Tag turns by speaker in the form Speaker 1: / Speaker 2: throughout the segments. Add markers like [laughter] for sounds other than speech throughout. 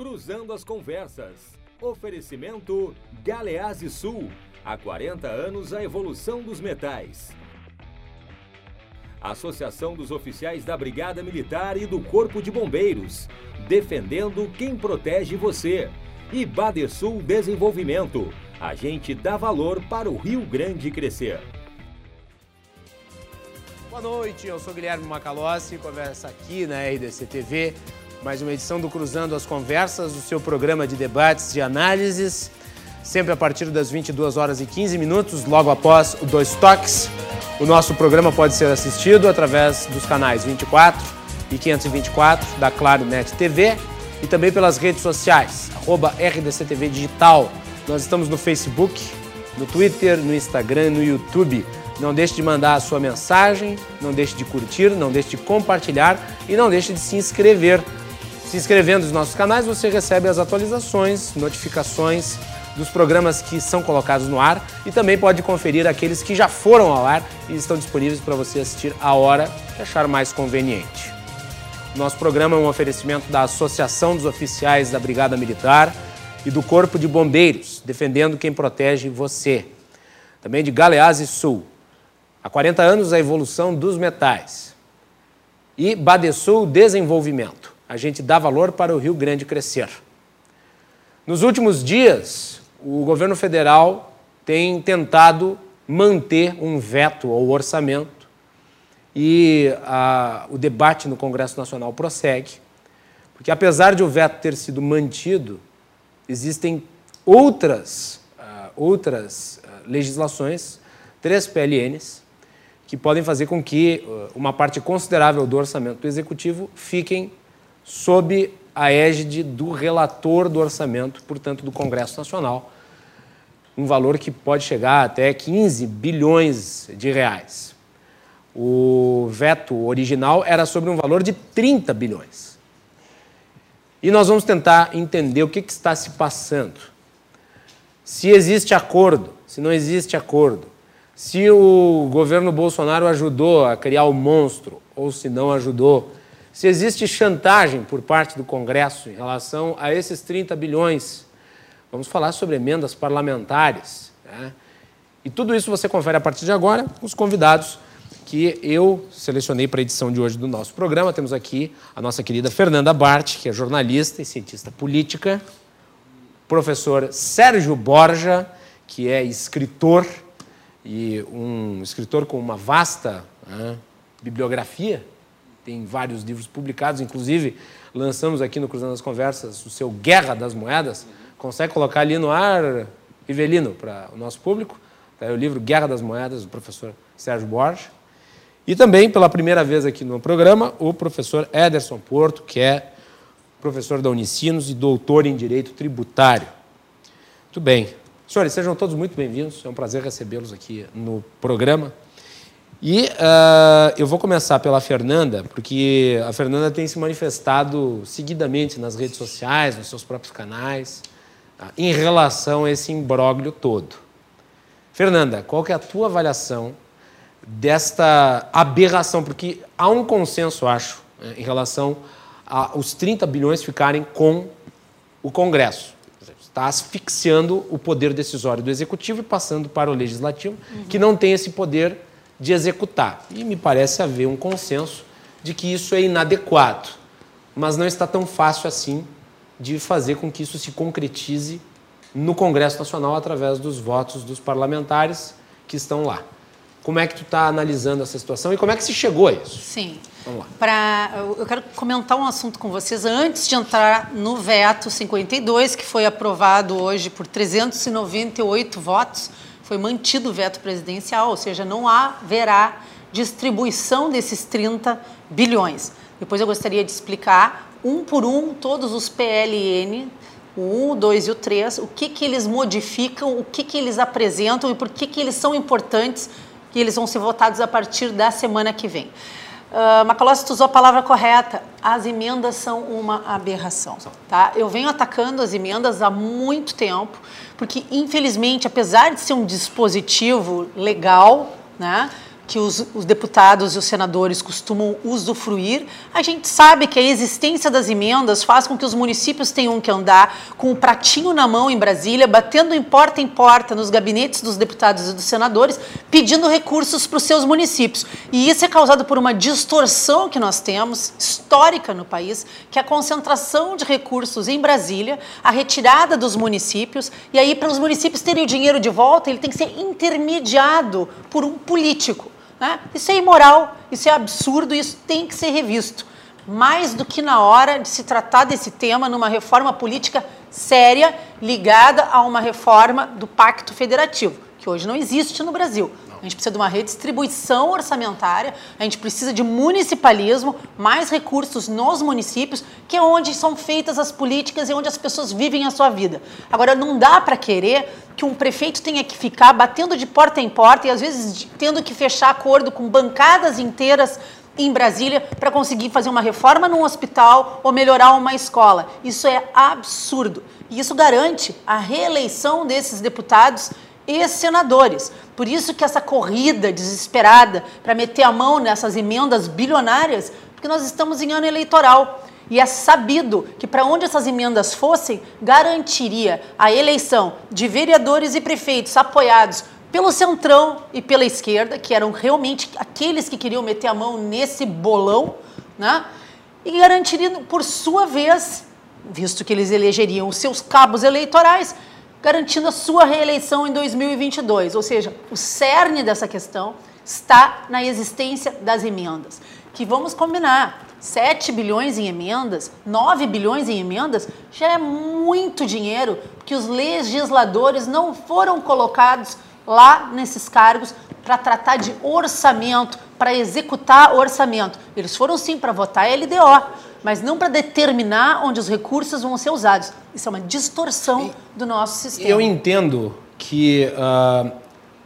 Speaker 1: Cruzando as Conversas. Oferecimento Galeazzi Sul. Há 40 anos a evolução dos metais. Associação dos Oficiais da Brigada Militar e do Corpo de Bombeiros. Defendendo quem protege você. E Badersul Desenvolvimento. A gente dá valor para o Rio Grande crescer.
Speaker 2: Boa noite, eu sou Guilherme Macalossi, conversa aqui na RDC TV, mais uma edição do Cruzando as Conversas, o seu programa de debates e análises, sempre a partir das 22 horas e 15 minutos, logo após o Dois Toques. O nosso programa pode ser assistido através dos canais 24 e 524 da Claro Net TV e também pelas redes sociais, arroba RDCTV Digital. Nós estamos no Facebook, no Twitter, no Instagram, no YouTube. Não deixe de mandar a sua mensagem, não deixe de curtir, não deixe de compartilhar e não deixe de se inscrever. Se inscrevendo nos nossos canais, você recebe as atualizações, notificações dos programas que são colocados no ar e também pode conferir aqueles que já foram ao ar e estão disponíveis para você assistir a hora que achar mais conveniente. Nosso programa é um oferecimento da Associação dos Oficiais da Brigada Militar e do Corpo de Bombeiros, defendendo quem protege você. Também de Galeazzi Sul, Há 40 anos, a evolução dos metais. E Badesul Desenvolvimento. A gente dá valor para o Rio Grande crescer. Nos últimos dias, o governo federal tem tentado manter um veto ao orçamento e a, o debate no Congresso Nacional prossegue, porque apesar de o veto ter sido mantido, existem outras, uh, outras uh, legislações, três PLNs, que podem fazer com que uh, uma parte considerável do orçamento do executivo fiquem sob a égide do relator do orçamento, portanto, do Congresso Nacional, um valor que pode chegar até 15 bilhões de reais. O veto original era sobre um valor de 30 bilhões. E nós vamos tentar entender o que, que está se passando. Se existe acordo, se não existe acordo, se o governo Bolsonaro ajudou a criar o monstro ou se não ajudou, se existe chantagem por parte do Congresso em relação a esses 30 bilhões. Vamos falar sobre emendas parlamentares. Né? E tudo isso você confere a partir de agora com os convidados que eu selecionei para a edição de hoje do nosso programa. Temos aqui a nossa querida Fernanda Bart, que é jornalista e cientista política, professor Sérgio Borja, que é escritor e um escritor com uma vasta né, bibliografia, tem vários livros publicados, inclusive lançamos aqui no Cruzando as Conversas o seu Guerra das Moedas. Consegue colocar ali no ar, Rivelino, para o nosso público? Tá o livro Guerra das Moedas, do professor Sérgio Borges. E também, pela primeira vez aqui no programa, o professor Ederson Porto, que é professor da Unicinos e doutor em Direito Tributário. Muito bem. Senhores, sejam todos muito bem-vindos. É um prazer recebê-los aqui no programa. E uh, eu vou começar pela Fernanda, porque a Fernanda tem se manifestado seguidamente nas redes sociais, nos seus próprios canais, tá? em relação a esse imbróglio todo. Fernanda, qual que é a tua avaliação desta aberração? Porque há um consenso, acho, né, em relação aos 30 bilhões ficarem com o Congresso está asfixiando o poder decisório do executivo e passando para o legislativo, uhum. que não tem esse poder de executar. E me parece haver um consenso de que isso é inadequado, mas não está tão fácil assim de fazer com que isso se concretize no Congresso Nacional através dos votos dos parlamentares que estão lá. Como é que tu está analisando essa situação e como é que se chegou a isso?
Speaker 3: Sim. Vamos lá. Pra, eu quero comentar um assunto com vocês antes de entrar no veto 52, que foi aprovado hoje por 398 votos. Foi mantido o veto presidencial, ou seja, não haverá distribuição desses 30 bilhões. Depois eu gostaria de explicar, um por um, todos os PLN, o 1, o 2 e o 3, o que, que eles modificam, o que, que eles apresentam e por que, que eles são importantes que eles vão ser votados a partir da semana que vem. Uh, Macalossi, tu usou a palavra correta. As emendas são uma aberração. Tá? Eu venho atacando as emendas há muito tempo, porque, infelizmente, apesar de ser um dispositivo legal, né, que os, os, deputados e os senadores costumam usufruir. A gente sabe que a existência das emendas faz com que os municípios tenham que andar com o pratinho na mão em Brasília, batendo em porta em porta nos gabinetes dos deputados e dos senadores, pedindo recursos para os seus municípios. E isso é causado por uma distorção que nós temos, histórica no país, que é a concentração de recursos em Brasília, a retirada dos municípios, e aí, para os municípios terem o dinheiro de volta, ele tem que ser intermediado por um político. Né? Isso é imoral, isso é absurdo, isso tem que ser revisto. Mais do que na hora de se tratar desse tema numa reforma política séria ligada a uma reforma do Pacto Federativo, que hoje não existe no Brasil. A gente precisa de uma redistribuição orçamentária, a gente precisa de municipalismo, mais recursos nos municípios, que é onde são feitas as políticas e onde as pessoas vivem a sua vida. Agora, não dá para querer que um prefeito tenha que ficar batendo de porta em porta e às vezes tendo que fechar acordo com bancadas inteiras em Brasília para conseguir fazer uma reforma num hospital ou melhorar uma escola. Isso é absurdo. E isso garante a reeleição desses deputados e senadores. Por isso que essa corrida desesperada para meter a mão nessas emendas bilionárias, porque nós estamos em ano eleitoral. E é sabido que para onde essas emendas fossem, garantiria a eleição de vereadores e prefeitos apoiados pelo centrão e pela esquerda, que eram realmente aqueles que queriam meter a mão nesse bolão, né? E garantiria, por sua vez, visto que eles elegeriam os seus cabos eleitorais, garantindo a sua reeleição em 2022. Ou seja, o cerne dessa questão está na existência das emendas. Que vamos combinar, 7 bilhões em emendas, 9 bilhões em emendas, já é muito dinheiro que os legisladores não foram colocados lá nesses cargos para tratar de orçamento, para executar orçamento. Eles foram sim para votar LDO, mas não para determinar onde os recursos vão ser usados. Isso é uma distorção do nosso sistema.
Speaker 2: Eu entendo que uh,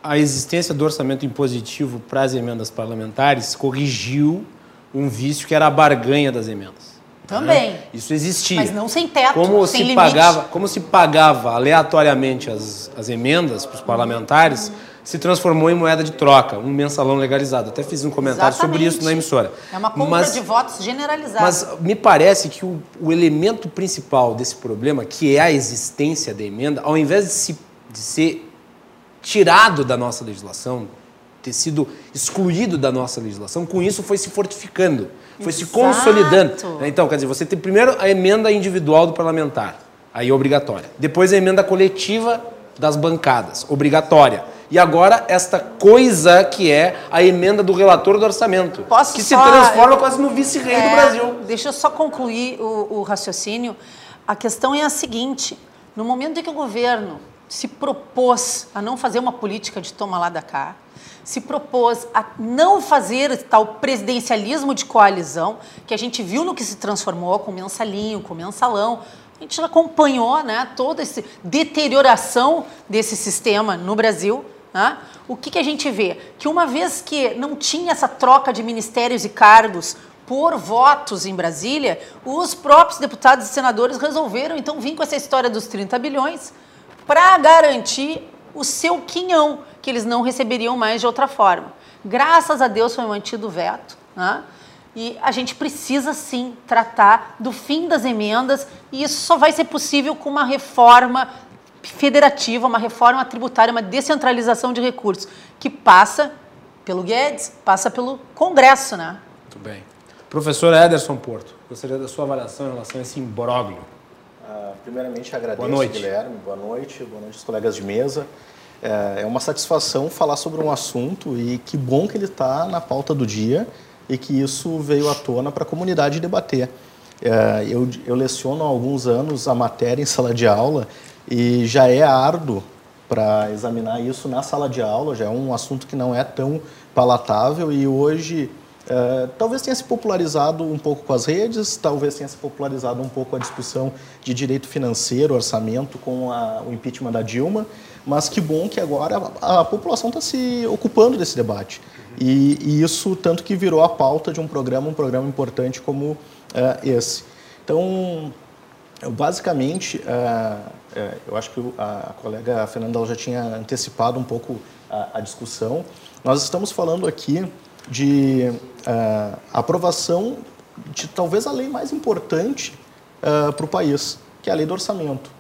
Speaker 2: a existência do orçamento impositivo para as emendas parlamentares corrigiu um vício que era a barganha das emendas.
Speaker 3: Também.
Speaker 2: Né? Isso existia.
Speaker 3: Mas não sem teto,
Speaker 2: como
Speaker 3: sem
Speaker 2: se
Speaker 3: limite.
Speaker 2: Pagava, como se pagava aleatoriamente as, as emendas para os parlamentares. Se transformou em moeda de troca, um mensalão legalizado. Até fiz um comentário
Speaker 3: Exatamente.
Speaker 2: sobre isso na emissora.
Speaker 3: É uma compra
Speaker 2: mas,
Speaker 3: de votos generalizada.
Speaker 2: Mas me parece que o, o, elemento principal desse problema, que é a existência da emenda, ao invés de, se, de ser tirado da nossa legislação, ter sido excluído da nossa legislação, com isso foi se fortificando, foi Exato. se consolidando. Então, quer dizer, você tem primeiro a emenda individual do parlamentar, aí obrigatória. Depois a emenda coletiva das bancadas, obrigatória. E agora esta coisa que é a emenda do relator do orçamento,
Speaker 3: Posso
Speaker 2: que
Speaker 3: só,
Speaker 2: se transforma quase no vice-rei é, do Brasil.
Speaker 3: Deixa eu só concluir o, o raciocínio. A questão é a seguinte: no momento em que o governo se propôs a não fazer uma política de toma lá da cá, se propôs a não fazer tal presidencialismo de coalizão, que a gente viu no que se transformou com o mensalinho, com o mensalão. A gente acompanhou né, toda essa deterioração desse sistema no Brasil. Né? O que, que a gente vê? Que uma vez que não tinha essa troca de ministérios e cargos por votos em Brasília, os próprios deputados e senadores resolveram então vir com essa história dos 30 bilhões para garantir o seu quinhão, que eles não receberiam mais de outra forma. Graças a Deus foi mantido o veto, né? E a gente precisa sim tratar do fim das emendas, e isso só vai ser possível com uma reforma federativa, uma reforma tributária, uma descentralização de recursos, que passa pelo Guedes, passa pelo Congresso, né?
Speaker 2: Muito bem. Professor Ederson Porto, gostaria da sua avaliação em relação a esse imbróglio.
Speaker 4: Uh, primeiramente, agradeço, boa noite. Guilherme. Boa noite. Boa noite aos colegas de mesa. É, é uma satisfação falar sobre um assunto e que bom que ele está na pauta do dia e que isso veio à tona para a comunidade debater. É, eu, eu leciono há alguns anos a matéria em sala de aula e já é árduo para examinar isso na sala de aula, já é um assunto que não é tão palatável e hoje é, talvez tenha se popularizado um pouco com as redes, talvez tenha se popularizado um pouco a discussão de direito financeiro, orçamento com a, o impeachment da Dilma, mas que bom que agora a, a população está se ocupando desse debate. E, e, isso tanto que virou a pauta de um programa, um programa importante como uh, esse. Então, basicamente, uh, eu acho que a colega Fernanda já tinha antecipado um pouco a, a discussão. Nós estamos falando aqui de uh, aprovação de talvez a lei mais importante uh, para o país, que é a lei do orçamento.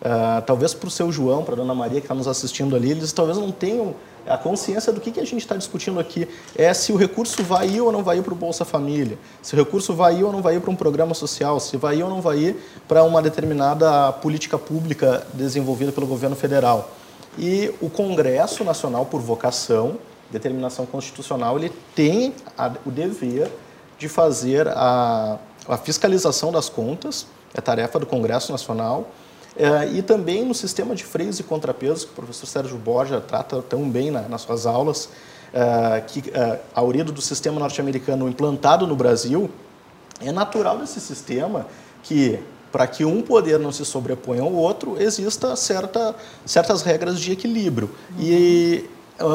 Speaker 4: Uh, talvez para o seu João, para a dona Maria que está nos assistindo ali, eles talvez não tenham a consciência do que, que a gente está discutindo aqui é se o recurso vai ir ou não vai ir para o Bolsa Família, se o recurso vai ir ou não vai ir para um programa social, se vai ir ou não vai ir para uma determinada política pública desenvolvida pelo governo federal. E o Congresso Nacional, por vocação, determinação constitucional, ele tem a, o dever de fazer a, a fiscalização das contas, é tarefa do Congresso Nacional, é, e também no sistema de freios e contrapesos, que o professor Sérgio Borja trata tão bem na, nas suas aulas, é, que é, a origem do sistema norte-americano implantado no Brasil, é natural desse sistema que, para que um poder não se sobreponha ao outro, exista certa, certas regras de equilíbrio. E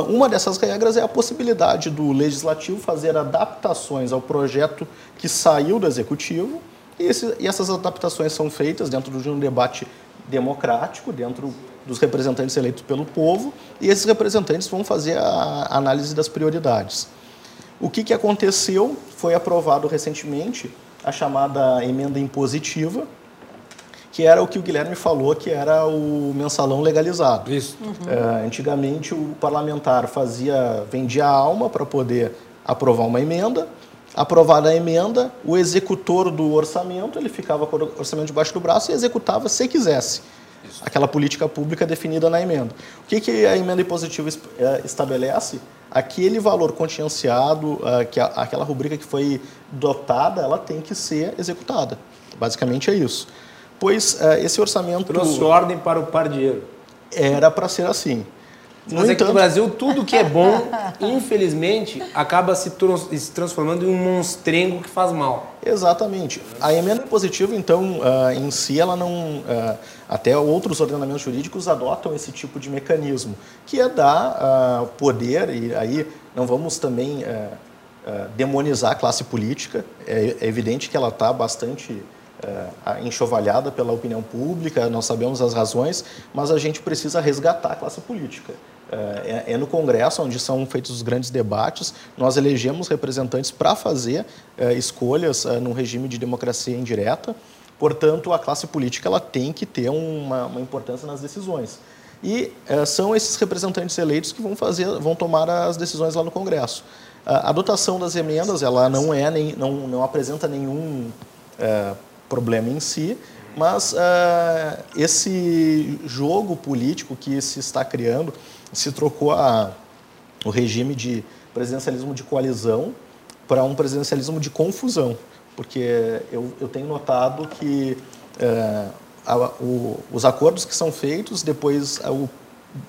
Speaker 4: uma dessas regras é a possibilidade do legislativo fazer adaptações ao projeto que saiu do executivo, e, esse, e essas adaptações são feitas dentro de um debate democrático dentro dos representantes eleitos pelo povo e esses representantes vão fazer a análise das prioridades. O que, que aconteceu? Foi aprovado recentemente a chamada emenda impositiva, que era o que o Guilherme falou, que era o mensalão legalizado.
Speaker 2: Isso.
Speaker 4: Uhum. É, antigamente o parlamentar fazia, vendia a alma para poder aprovar uma emenda, Aprovada a emenda, o executor do orçamento ele ficava com o orçamento debaixo do braço e executava se quisesse Isso. aquela política pública definida na emenda. O que, que a emenda impositiva eh, estabelece? Aquele valor contingenciado, eh, que aquela rubrica que foi dotada, ela tem que ser executada. Basicamente é isso. Pois eh, esse orçamento.
Speaker 2: Trouxe ordem para o par dinheiro.
Speaker 4: Era para ser assim.
Speaker 2: Mas é que no Brasil tudo que é bom, infelizmente, acaba se, se, transformando em um monstrengo que faz mal.
Speaker 4: Exatamente. A emenda positiva, então, uh, em si, ela não. Uh, até outros ordenamentos jurídicos adotam esse tipo de mecanismo, que é dar uh, poder, e aí não vamos também demonizar a classe política. É, é evidente que ela está bastante enxovalhada pela opinião pública, nós sabemos as razões, mas a gente precisa resgatar a classe política. É, é, no Congresso onde são feitos os grandes debates. Nós elegemos representantes para fazer é, escolhas é, num regime de democracia indireta. Portanto, a classe política ela tem que ter uma, uma importância nas decisões. E é, são esses representantes eleitos que vão fazer, vão tomar as decisões lá no Congresso. A, a dotação das emendas ela não é nem, não, não apresenta nenhum é, problema em si, mas esse jogo político que se está criando, se trocou a, o regime de presidencialismo de coalizão para um presidencialismo de confusão, porque eu, eu tenho notado que uh, a, o, os acordos que são feitos, depois o,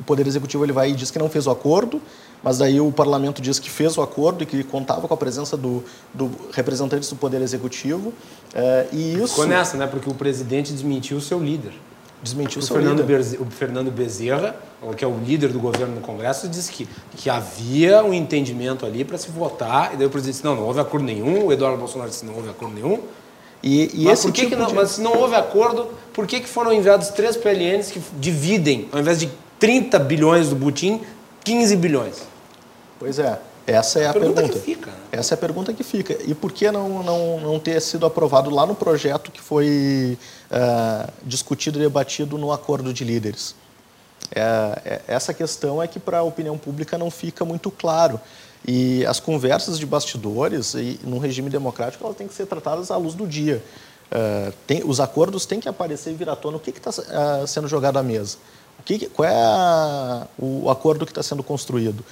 Speaker 4: o Poder Executivo ele vai e diz que não fez o acordo, mas daí o parlamento diz que fez o acordo e que contava com a presença do, do representantes do Poder Executivo. É, e isso...
Speaker 2: Ficou nessa, né? Porque o presidente desmentiu o seu líder.
Speaker 4: Desmentiu o seu
Speaker 2: Fernando
Speaker 4: líder.
Speaker 2: Bezerra, o Fernando Bezerra, que é o líder do governo no Congresso, disse que, que havia um entendimento ali para se votar, e daí o presidente disse, não, não houve acordo nenhum, o Eduardo Bolsonaro disse, não houve acordo nenhum, e, e mas, por que tipo que não, de... mas se não houve acordo, por que, que foram enviados três PLNs que dividem, ao invés de 30 bilhões do Butim, 15 bilhões?
Speaker 4: Pois é. Essa é a, a pergunta. pergunta.
Speaker 2: Fica, né?
Speaker 4: Essa é a pergunta que fica. E por que não, não, não ter sido aprovado lá no projeto que foi uh, discutido e debatido no acordo de líderes? É, é, essa questão é que para a opinião pública não fica muito claro. E as conversas de bastidores, e, num regime democrático, elas têm que ser tratadas à luz do dia. Uh, tem, os acordos têm que aparecer e vir à tona. O que está uh, sendo jogado à mesa? O que, qual é a, o acordo que está sendo construído?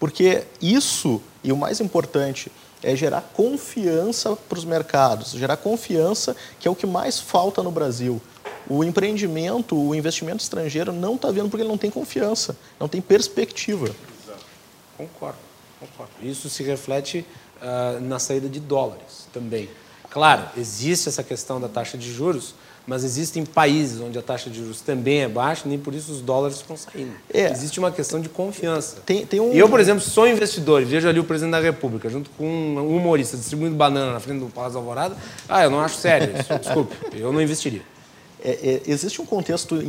Speaker 4: Porque isso, e o mais importante, é gerar confiança para os mercados, gerar confiança, que é o que mais falta no Brasil. O empreendimento, o investimento estrangeiro não está vindo porque ele não tem confiança, não tem perspectiva.
Speaker 2: Exato. Concordo, concordo. Isso se reflete uh, na saída de dólares também. Claro, existe essa questão da taxa de juros, mas existem países onde a taxa de juros também é baixa, nem por isso os dólares estão saindo. É. Existe uma questão de confiança.
Speaker 4: Tem, tem um...
Speaker 2: E eu, por exemplo, sou investidor e vejo ali o presidente da República, junto com um humorista, distribuindo banana na frente do Palácio da Alvorada. Ah, eu não acho sério isso. [laughs] Desculpe, eu não investiria.
Speaker 4: É, é, existe um contexto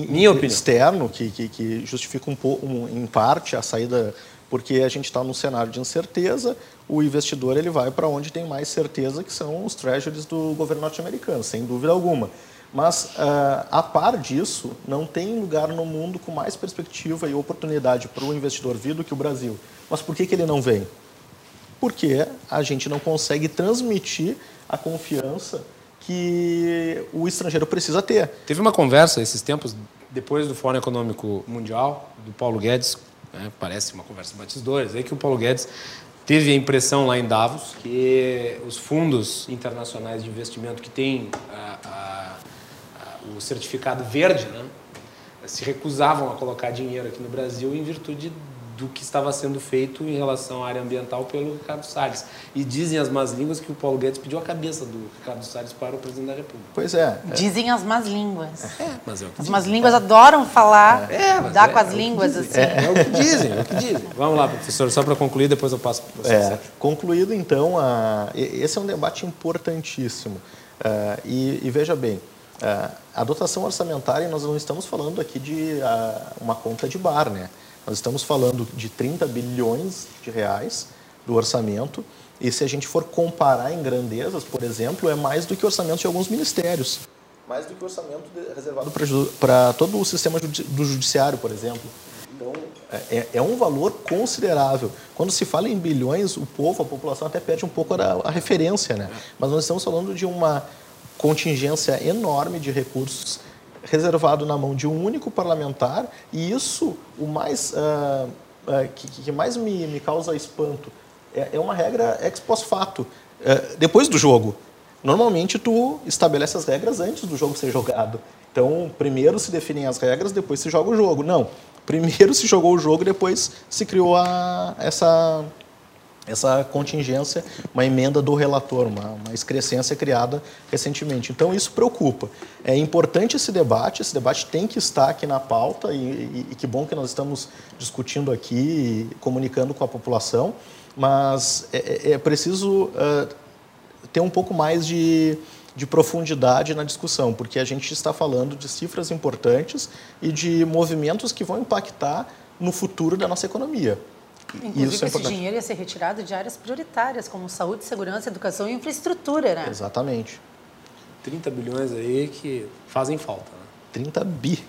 Speaker 4: externo que, que, que justifica um pouco, um, em parte a saída porque a gente está num cenário de incerteza, o investidor ele vai para onde tem mais certeza, que são os treasuries do governo norte-americano, sem dúvida alguma. Mas, uh, a par disso, não tem lugar no mundo com mais perspectiva e oportunidade para o investidor vir do que o Brasil. Mas por que, que ele não vem? Porque a gente não consegue transmitir a confiança que o estrangeiro precisa ter.
Speaker 2: Teve uma conversa esses tempos, depois do Fórum Econômico Mundial, do Paulo Guedes né? parece uma conversa batidores, é que o Paulo Guedes teve a impressão lá em Davos que os fundos internacionais de investimento que têm a, a, o certificado verde, né, se recusavam a colocar dinheiro aqui no Brasil em virtude do que estava sendo feito em relação à área ambiental pelo Ricardo Salles. E dizem as más línguas que o Paulo Guedes pediu a cabeça do Ricardo Salles para o presidente da República.
Speaker 4: Pois é.
Speaker 3: é. Dizem as más línguas.
Speaker 2: É, mas é o que
Speaker 3: As más línguas adoram falar,
Speaker 2: é,
Speaker 3: dar
Speaker 2: é,
Speaker 3: com as
Speaker 2: é
Speaker 3: línguas assim.
Speaker 2: É, o que dizem, é o que dizem. Vamos lá, professor, só para concluir, depois eu passo para você.
Speaker 4: É, concluído, então, a, esse é um debate importantíssimo. Uh, e, e, veja bem, a dotação orçamentária, nós não estamos falando aqui de uma conta de bar, né? Nós estamos falando de 30 bilhões de reais do orçamento, e se a gente for comparar em grandezas, por exemplo, é mais do que o orçamento de alguns ministérios. Mais do que o orçamento reservado para todo o sistema do judiciário, por exemplo. Então, é, é, é, um valor considerável. Quando se fala em bilhões, o povo, a população até perde um pouco a, a referência, né? Mas nós estamos falando de uma contingência enorme de recursos reservado na mão de um único parlamentar e isso o mais uh, uh, que, que, mais me, me causa espanto. É, é, uma regra ex post fato. Uh, depois do jogo normalmente tu estabelece as regras antes do jogo ser jogado. Então primeiro se definem as regras depois se joga o jogo. Não. Primeiro se jogou o jogo depois se criou a, essa essa contingência, uma emenda do relator, uma, uma excrescência criada recentemente. Então, isso preocupa. É importante esse debate, esse debate tem que estar aqui na pauta, e, e, e que bom que nós estamos discutindo aqui, comunicando com a população, mas é, é, é preciso uh, ter um pouco mais de, de profundidade na discussão, porque a gente está falando de cifras importantes e de movimentos que vão impactar no futuro da nossa economia.
Speaker 3: Inclusive, Isso é esse dinheiro ia ser retirado de áreas prioritárias, como saúde, segurança, educação e infraestrutura, né?
Speaker 4: Exatamente.
Speaker 2: 30 bilhões aí que fazem falta. Né?
Speaker 4: 30 bi.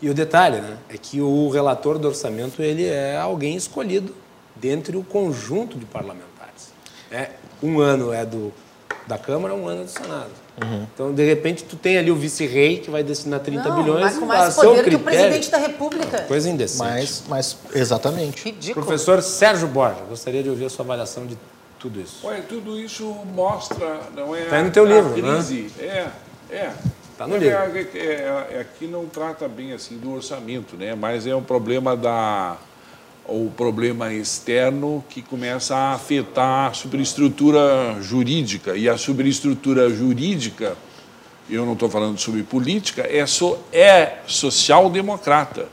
Speaker 2: E o detalhe, né, é que o relator do orçamento ele é alguém escolhido dentre o conjunto de parlamentares. É, um ano é do da Câmara, um ano é do Senado. Uhum. Então, de repente, tu tem ali o vice-rei que vai destinar 30
Speaker 3: Não,
Speaker 2: bilhões.
Speaker 3: Mas com mais poder critério, que o presidente da República.
Speaker 2: Coisa indecente.
Speaker 4: Mas, mas exatamente.
Speaker 2: Ridículo. Professor Sérgio Borja, gostaria de ouvir a sua avaliação de tudo isso.
Speaker 5: Olha, tudo isso mostra, não é?
Speaker 2: Está aí no teu livro,
Speaker 5: crise. né? É, é.
Speaker 2: Está no é, livro.
Speaker 5: É, é, é, aqui não trata bem assim do orçamento, né? Mas é um problema da o problema externo que começa a afetar a superestrutura jurídica. E a superestrutura jurídica, eu não estou falando sobre política, é, so, é social-democrata.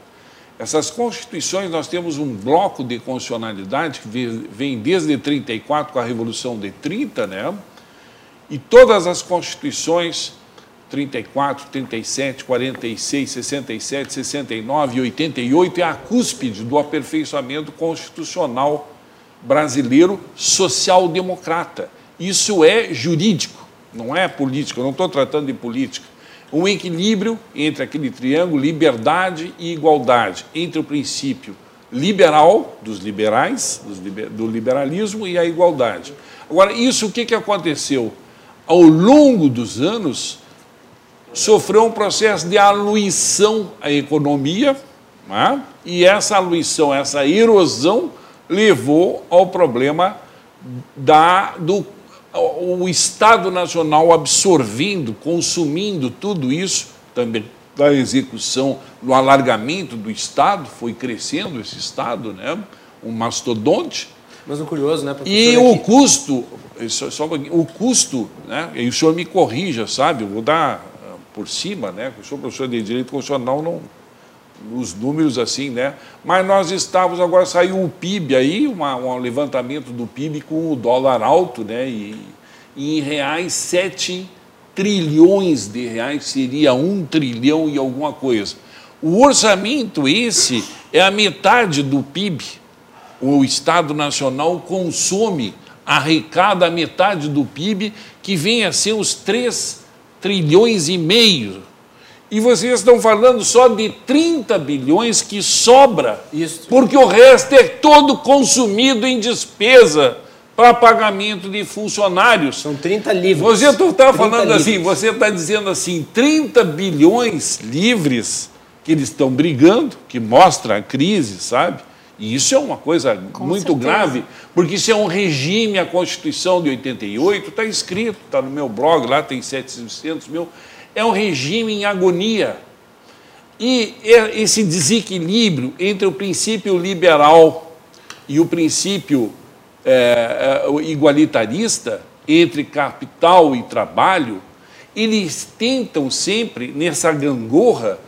Speaker 5: Essas constituições, nós temos um bloco de constitucionalidade que vem desde 34, com a Revolução de 30, né? e todas as constituições 34, 37, 46, 67, 69 e 88 é a cúspide do aperfeiçoamento constitucional brasileiro social-democrata. Isso é jurídico, não é político, eu não estou tratando de política. Um equilíbrio entre aquele triângulo liberdade e igualdade, entre o princípio liberal, dos liberais, do liberalismo e a igualdade. Agora, isso o que, que aconteceu? Ao longo dos anos, sofreu um processo de aluição à economia, né? e essa aluição, essa erosão, levou ao problema da, do o Estado Nacional absorvendo, consumindo tudo isso, também da execução, do alargamento do Estado, foi crescendo esse Estado, né? um mastodonte.
Speaker 2: Mas o curioso, né,
Speaker 5: E é o custo, só, só, o custo, né? E o senhor me corrija, sabe? Eu vou dar por cima, né? Eu sou professor de direito constitucional, não os números assim, né? Mas nós estávamos agora saiu o PIB aí, uma, um levantamento do PIB com o dólar alto, né? E, e em reais 7 trilhões de reais seria um trilhão e alguma coisa. O orçamento esse é a metade do PIB. o Estado Nacional consome, arrecada a metade do PIB, que vem a ser os 3 trilhões e meio. E vocês estão falando só de 30 bilhões que sobra, Isso. porque o resto é todo consumido em despesa para pagamento de funcionários.
Speaker 2: São 30 livres.
Speaker 5: Você está falando livres. assim, você está dizendo assim, 30 bilhões livres que eles estão brigando, que mostra a crise, sabe? E isso é uma coisa Com muito certeza. grave, porque isso é um regime, a Constituição de 88, está escrito, está no meu blog, lá tem 700 mil, é um regime em agonia. E é esse desequilíbrio entre o princípio liberal e o princípio é, é, igualitarista, entre capital e trabalho, eles tentam sempre, nessa gangorra,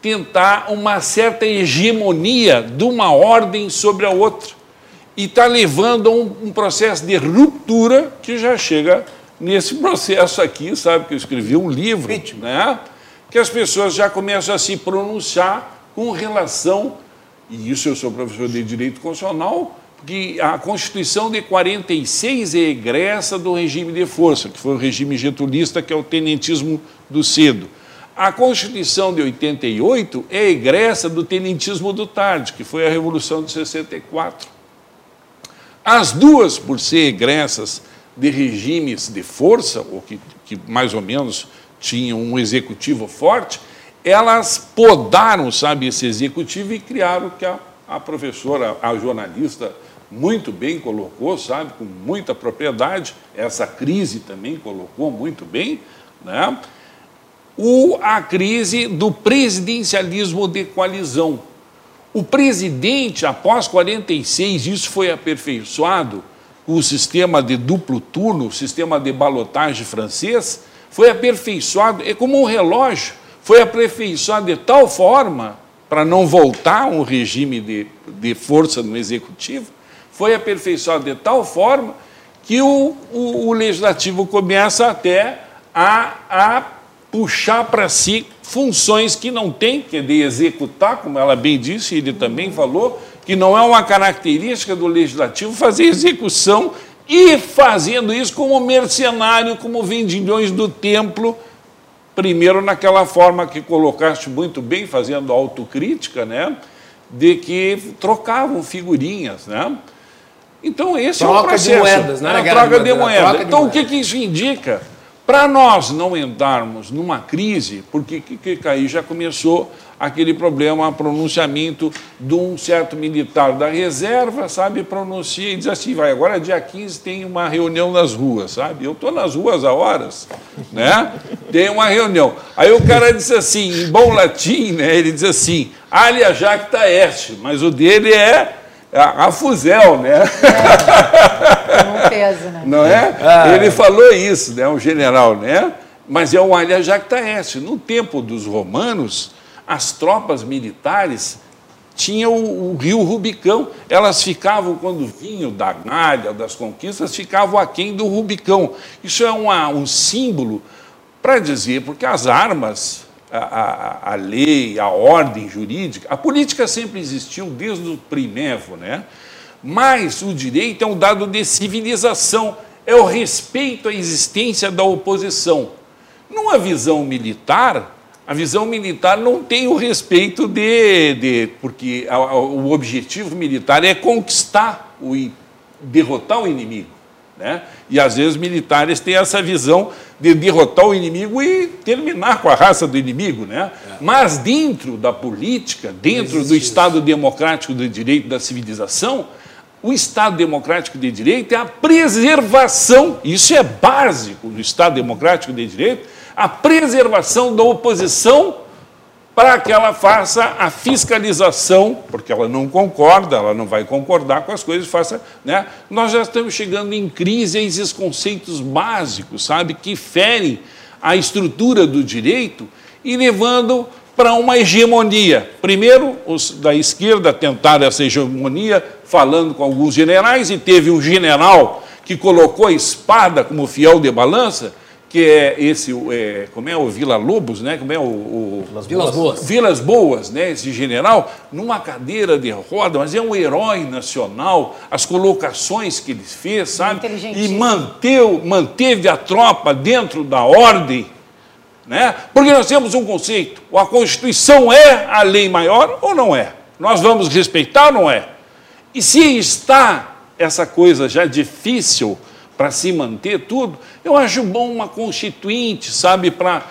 Speaker 5: tentar uma certa hegemonia de uma ordem sobre a outra. E está levando a um, um, processo de ruptura que já chega nesse processo aqui, sabe? Que eu escrevi um livro, né? Que as pessoas já começam a se pronunciar com relação, e isso eu sou professor de Direito Constitucional, que a Constituição de 46 é egressa do regime de força, que foi o regime getulista, que é o tenentismo do cedo. A Constituição de 88 é egressa do tenentismo do tarde, que foi a Revolução de 64. As duas, por ser egressas de regimes de força, ou que, que mais ou menos tinham um executivo forte, elas podaram, sabe, esse executivo e criaram o que a, a professora, a jornalista, muito bem colocou, sabe, com muita propriedade, essa crise também colocou muito bem, né? A crise do presidencialismo de coalizão. O presidente, após 46, isso foi aperfeiçoado, o sistema de duplo turno, o sistema de balotagem francês, foi aperfeiçoado, é como um relógio, foi aperfeiçoado de tal forma, para não voltar um regime de, de força no executivo, foi aperfeiçoado de tal forma que o, o, o legislativo começa até a, a puxar para si funções que não tem, que é de executar, como ela bem disse, ele também falou, que não é uma característica do legislativo fazer execução e fazendo isso como mercenário, como vendilhões do templo, primeiro naquela forma que colocaste muito bem, fazendo autocrítica, né? de que trocavam figurinhas, né? Então esse
Speaker 2: troca
Speaker 5: é o processo.
Speaker 2: De moedas, né?
Speaker 5: É, troca de moeda. Então o que, que isso indica? Para nós não entrarmos numa crise, porque que, que aí já começou aquele problema, pronunciamento de um certo militar da reserva, sabe, pronuncia e diz assim, vai, agora dia 15 tem uma reunião nas ruas, sabe? Eu estou nas ruas há horas, né? Tem uma reunião. Aí o cara diz assim, em bom latim, né? Ele diz assim, alia jacta est, mas o dele é a, a Fuzel, né?
Speaker 3: É, um peso, né?
Speaker 5: Não é? Ah. Ele falou isso, né? Um general, né? Mas é o Alia Jactaes. No tempo dos romanos, as tropas militares tinham o, o, rio Rubicão. Elas ficavam, quando vinham da Gália, das conquistas, ficavam aquém do Rubicão. Isso é uma, um símbolo para dizer, porque as armas a, a, lei, a ordem jurídica, a política sempre existiu desde o primevo, né? mas o direito é um dado de civilização, é o respeito à existência da oposição. Numa visão militar, a visão militar não tem o respeito de. de porque a, o objetivo militar é conquistar, o, derrotar o inimigo. Né? E às vezes militares têm essa visão de derrotar o inimigo e terminar com a raça do inimigo. Né? É. Mas dentro da política, dentro do Estado democrático de direito da civilização, o Estado democrático de direito é a preservação, isso é básico do Estado democrático de direito, a preservação da oposição para que ela faça a fiscalização, porque ela não concorda, ela não vai concordar com as coisas, faça, né? Nós já estamos chegando em crise a esses conceitos básicos, sabe, que ferem a estrutura do direito e levando para uma hegemonia. Primeiro, os da esquerda tentaram essa hegemonia falando com alguns generais e teve um general que colocou a espada como fiel de balança que é esse, é, como é o Vila Lobos, né? Como é o, o
Speaker 2: Vilas Boas.
Speaker 5: Vilas Boas, né? Esse general, numa cadeira de roda, mas é um herói nacional. As colocações que ele fez, sabe? E manteu, manteve a tropa dentro da ordem, né? Porque nós temos um conceito: a Constituição é a lei maior ou não é? Nós vamos respeitar ou não é? E se está essa coisa já difícil para se manter tudo, eu acho bom uma constituinte, sabe, para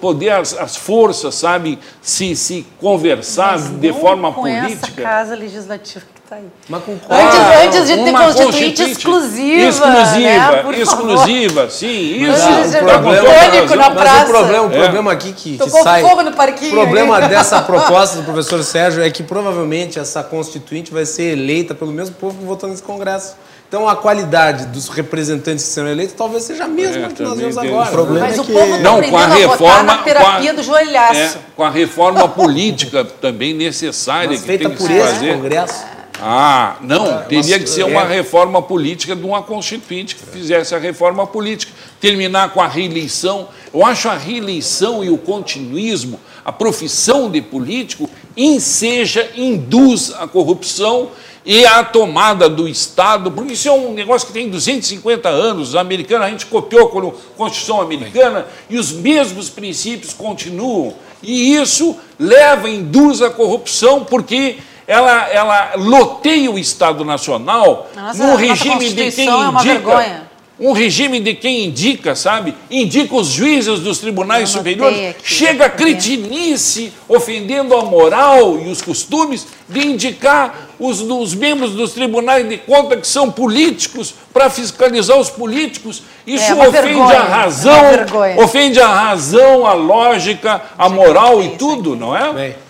Speaker 5: poder as, as, forças, sabe, se, se conversar Mas de forma
Speaker 3: com
Speaker 5: política.
Speaker 3: Essa casa legislativa que aí.
Speaker 2: Mas com
Speaker 3: antes, antes de ter constituinte, exclusiva.
Speaker 5: Exclusiva,
Speaker 3: né,
Speaker 5: exclusiva, sim. Isso.
Speaker 3: Mas, tá problema, na praça.
Speaker 2: Mas o problema, o problema aqui que, que sai.
Speaker 3: fogo no parquinho.
Speaker 2: O problema aí. dessa [laughs] proposta do professor Sérgio é que provavelmente essa constituinte vai ser eleita pelo mesmo povo que votou nesse Congresso. Então a qualidade dos representantes que serão eleitos talvez seja a mesma é, que nós vemos agora. O
Speaker 3: problema Mas
Speaker 2: é
Speaker 3: o povo não com a reforma a terapia a, do joelhaço. É,
Speaker 5: com a reforma política também necessária
Speaker 2: Mas
Speaker 5: que
Speaker 2: feita
Speaker 5: tem
Speaker 2: que
Speaker 5: por
Speaker 2: se
Speaker 5: fazer.
Speaker 2: Congresso.
Speaker 5: Ah, não, teria que ser uma é. reforma política de uma constituinte que fizesse a reforma política. Terminar com a reeleição. Eu acho a reeleição e o continuismo, a profissão de político, enseja, induz a corrupção e a tomada do Estado, porque isso é um negócio que tem 250 anos, a americana, a gente copiou com a Constituição americana e os mesmos princípios continuam. E isso leva, induz a corrupção, porque ela, ela loteia o Estado Nacional
Speaker 3: nossa, no regime de quem é indica
Speaker 5: um regime de quem indica, sabe? Indica os juízes dos tribunais superiores. Aqui, Chega a cretinice, ofendendo a moral e os costumes, de indicar os, os membros dos tribunais de conta que são políticos para fiscalizar os políticos. Isso é, ofende vergonha, a razão, é ofende a razão, a lógica, a moral e tudo, não é?
Speaker 2: Bem.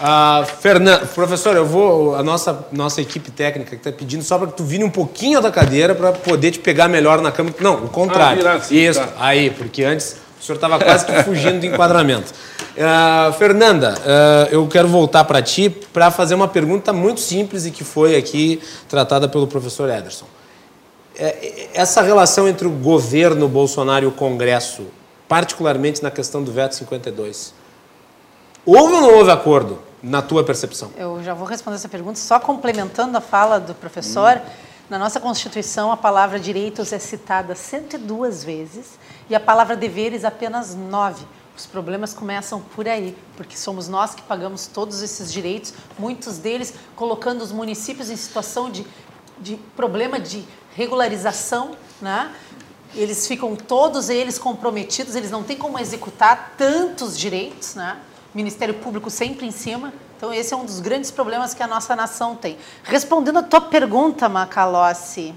Speaker 2: Uh, Fernando, professor, eu vou. A nossa, nossa equipe técnica que está pedindo só para que tu vire um pouquinho da cadeira para poder te pegar melhor na câmera. Não, o contrário. Ah, assim, Isso, tá. aí, porque antes o senhor estava quase que fugindo do enquadramento. Uh, Fernanda, uh, eu quero voltar para ti para fazer uma pergunta muito simples e que foi aqui tratada pelo professor Ederson. É, essa relação entre o governo Bolsonaro e o Congresso, particularmente na questão do veto 52, houve ou não houve acordo? Na tua percepção?
Speaker 3: Eu já vou responder essa pergunta, só complementando a fala do professor. Hum. Na nossa Constituição, a palavra direitos é citada 102 vezes e a palavra deveres apenas nove. Os problemas começam por aí, porque somos nós que pagamos todos esses direitos, muitos deles colocando os municípios em situação de, de problema de regularização, né? Eles ficam todos eles comprometidos, eles não têm como executar tantos direitos, né? Ministério Público sempre em cima. Então, esse é um dos grandes problemas que a nossa nação tem. Respondendo a tua pergunta, Macalossi,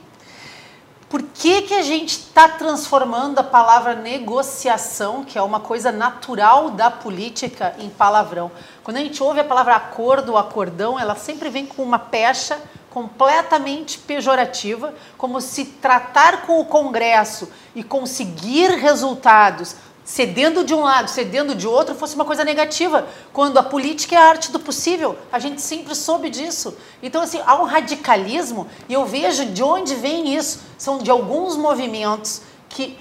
Speaker 3: por que, que a gente está transformando a palavra negociação, que é uma coisa natural da política, em palavrão? Quando a gente ouve a palavra acordo acordão, ela sempre vem com uma pecha completamente pejorativa, como se tratar com o Congresso e conseguir resultados cedendo de um lado, cedendo de outro, fosse uma coisa negativa, quando a política é a arte do possível. A gente sempre soube disso. Então, assim, há um radicalismo, e eu vejo de onde vem isso. São de alguns movimentos que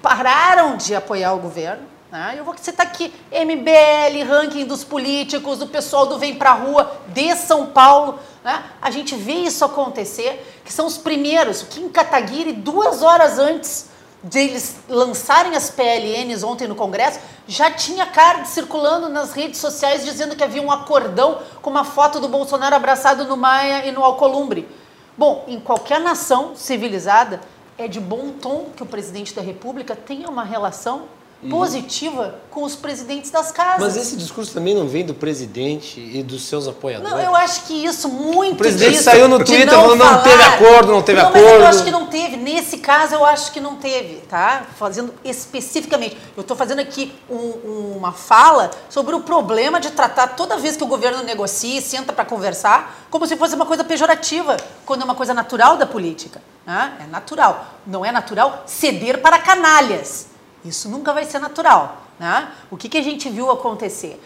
Speaker 3: pararam de apoiar o governo. Né? Eu vou citar aqui MBL, ranking dos políticos, do pessoal do Vem Pra Rua, de São Paulo. Né? A gente vê isso acontecer, que são os primeiros. O Kim Kataguiri, duas horas antes de eles lançarem as PLNs ontem no Congresso, já tinha card circulando nas redes sociais dizendo que havia um acordão com uma foto do Bolsonaro abraçado no Maia e no Alcolumbre. Bom, em qualquer nação civilizada, é de bom tom que o presidente da República tenha uma relação Uhum. positiva com os presidentes das casas.
Speaker 2: Mas esse discurso também não vem do presidente e dos seus apoiadores?
Speaker 3: Não, eu acho que isso muito
Speaker 2: O presidente
Speaker 3: disso,
Speaker 2: saiu no Twitter falando não teve acordo, não teve
Speaker 3: não,
Speaker 2: acordo. Mas
Speaker 3: eu acho que não teve. Nesse caso, eu acho que não teve, tá? Fazendo especificamente. Eu estou fazendo aqui um, uma fala sobre o problema de tratar toda vez que o governo negocia e senta para conversar como se fosse uma coisa pejorativa, quando é uma coisa natural da política. Né? É natural. Não é natural ceder para canalhas. Isso nunca vai ser natural. Né? O que, que a gente viu acontecer?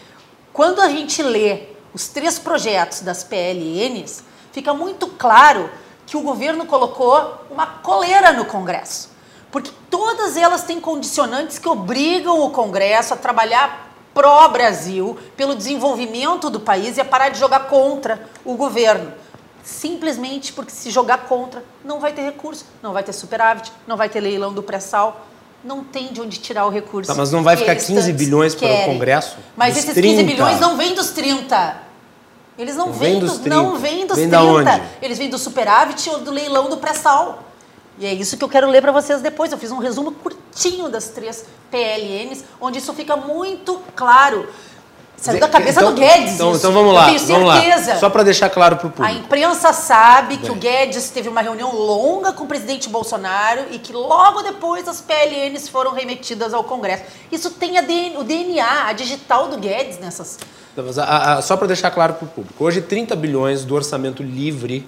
Speaker 3: Quando a gente lê os três projetos das PLNs, fica muito claro que o governo colocou uma coleira no Congresso. Porque todas elas têm condicionantes que obrigam o Congresso a trabalhar pró-Brasil, pelo desenvolvimento do país e a parar de jogar contra o governo. Simplesmente porque se jogar contra, não vai ter recurso, não vai ter superávit, não vai ter leilão do pré-sal, não tem de onde tirar o recurso.
Speaker 2: Tá, mas não vai ficar 15 bilhões para o Congresso?
Speaker 3: Mas esses 30. 15 bilhões não vêm dos 30. Eles não, não vêm dos, 30. Não vêm dos vem 30. Eles vêm do superávit ou do leilão do pré-sal. E é isso que eu quero ler para vocês depois. Eu fiz um resumo curtinho das três PLNs, onde isso fica muito claro. Saiu da cabeça então, do Guedes.
Speaker 2: Então, então vamos lá. Eu tenho certeza. Lá. Só para deixar claro para o público.
Speaker 3: A imprensa sabe Bem. que o Guedes teve uma reunião longa com o presidente Bolsonaro e que logo depois as PLNs foram remetidas ao Congresso. Isso tem DNA, o DNA, a digital do Guedes nessas.
Speaker 2: A, a, só para deixar claro para o público. Hoje, 30 bilhões do orçamento livre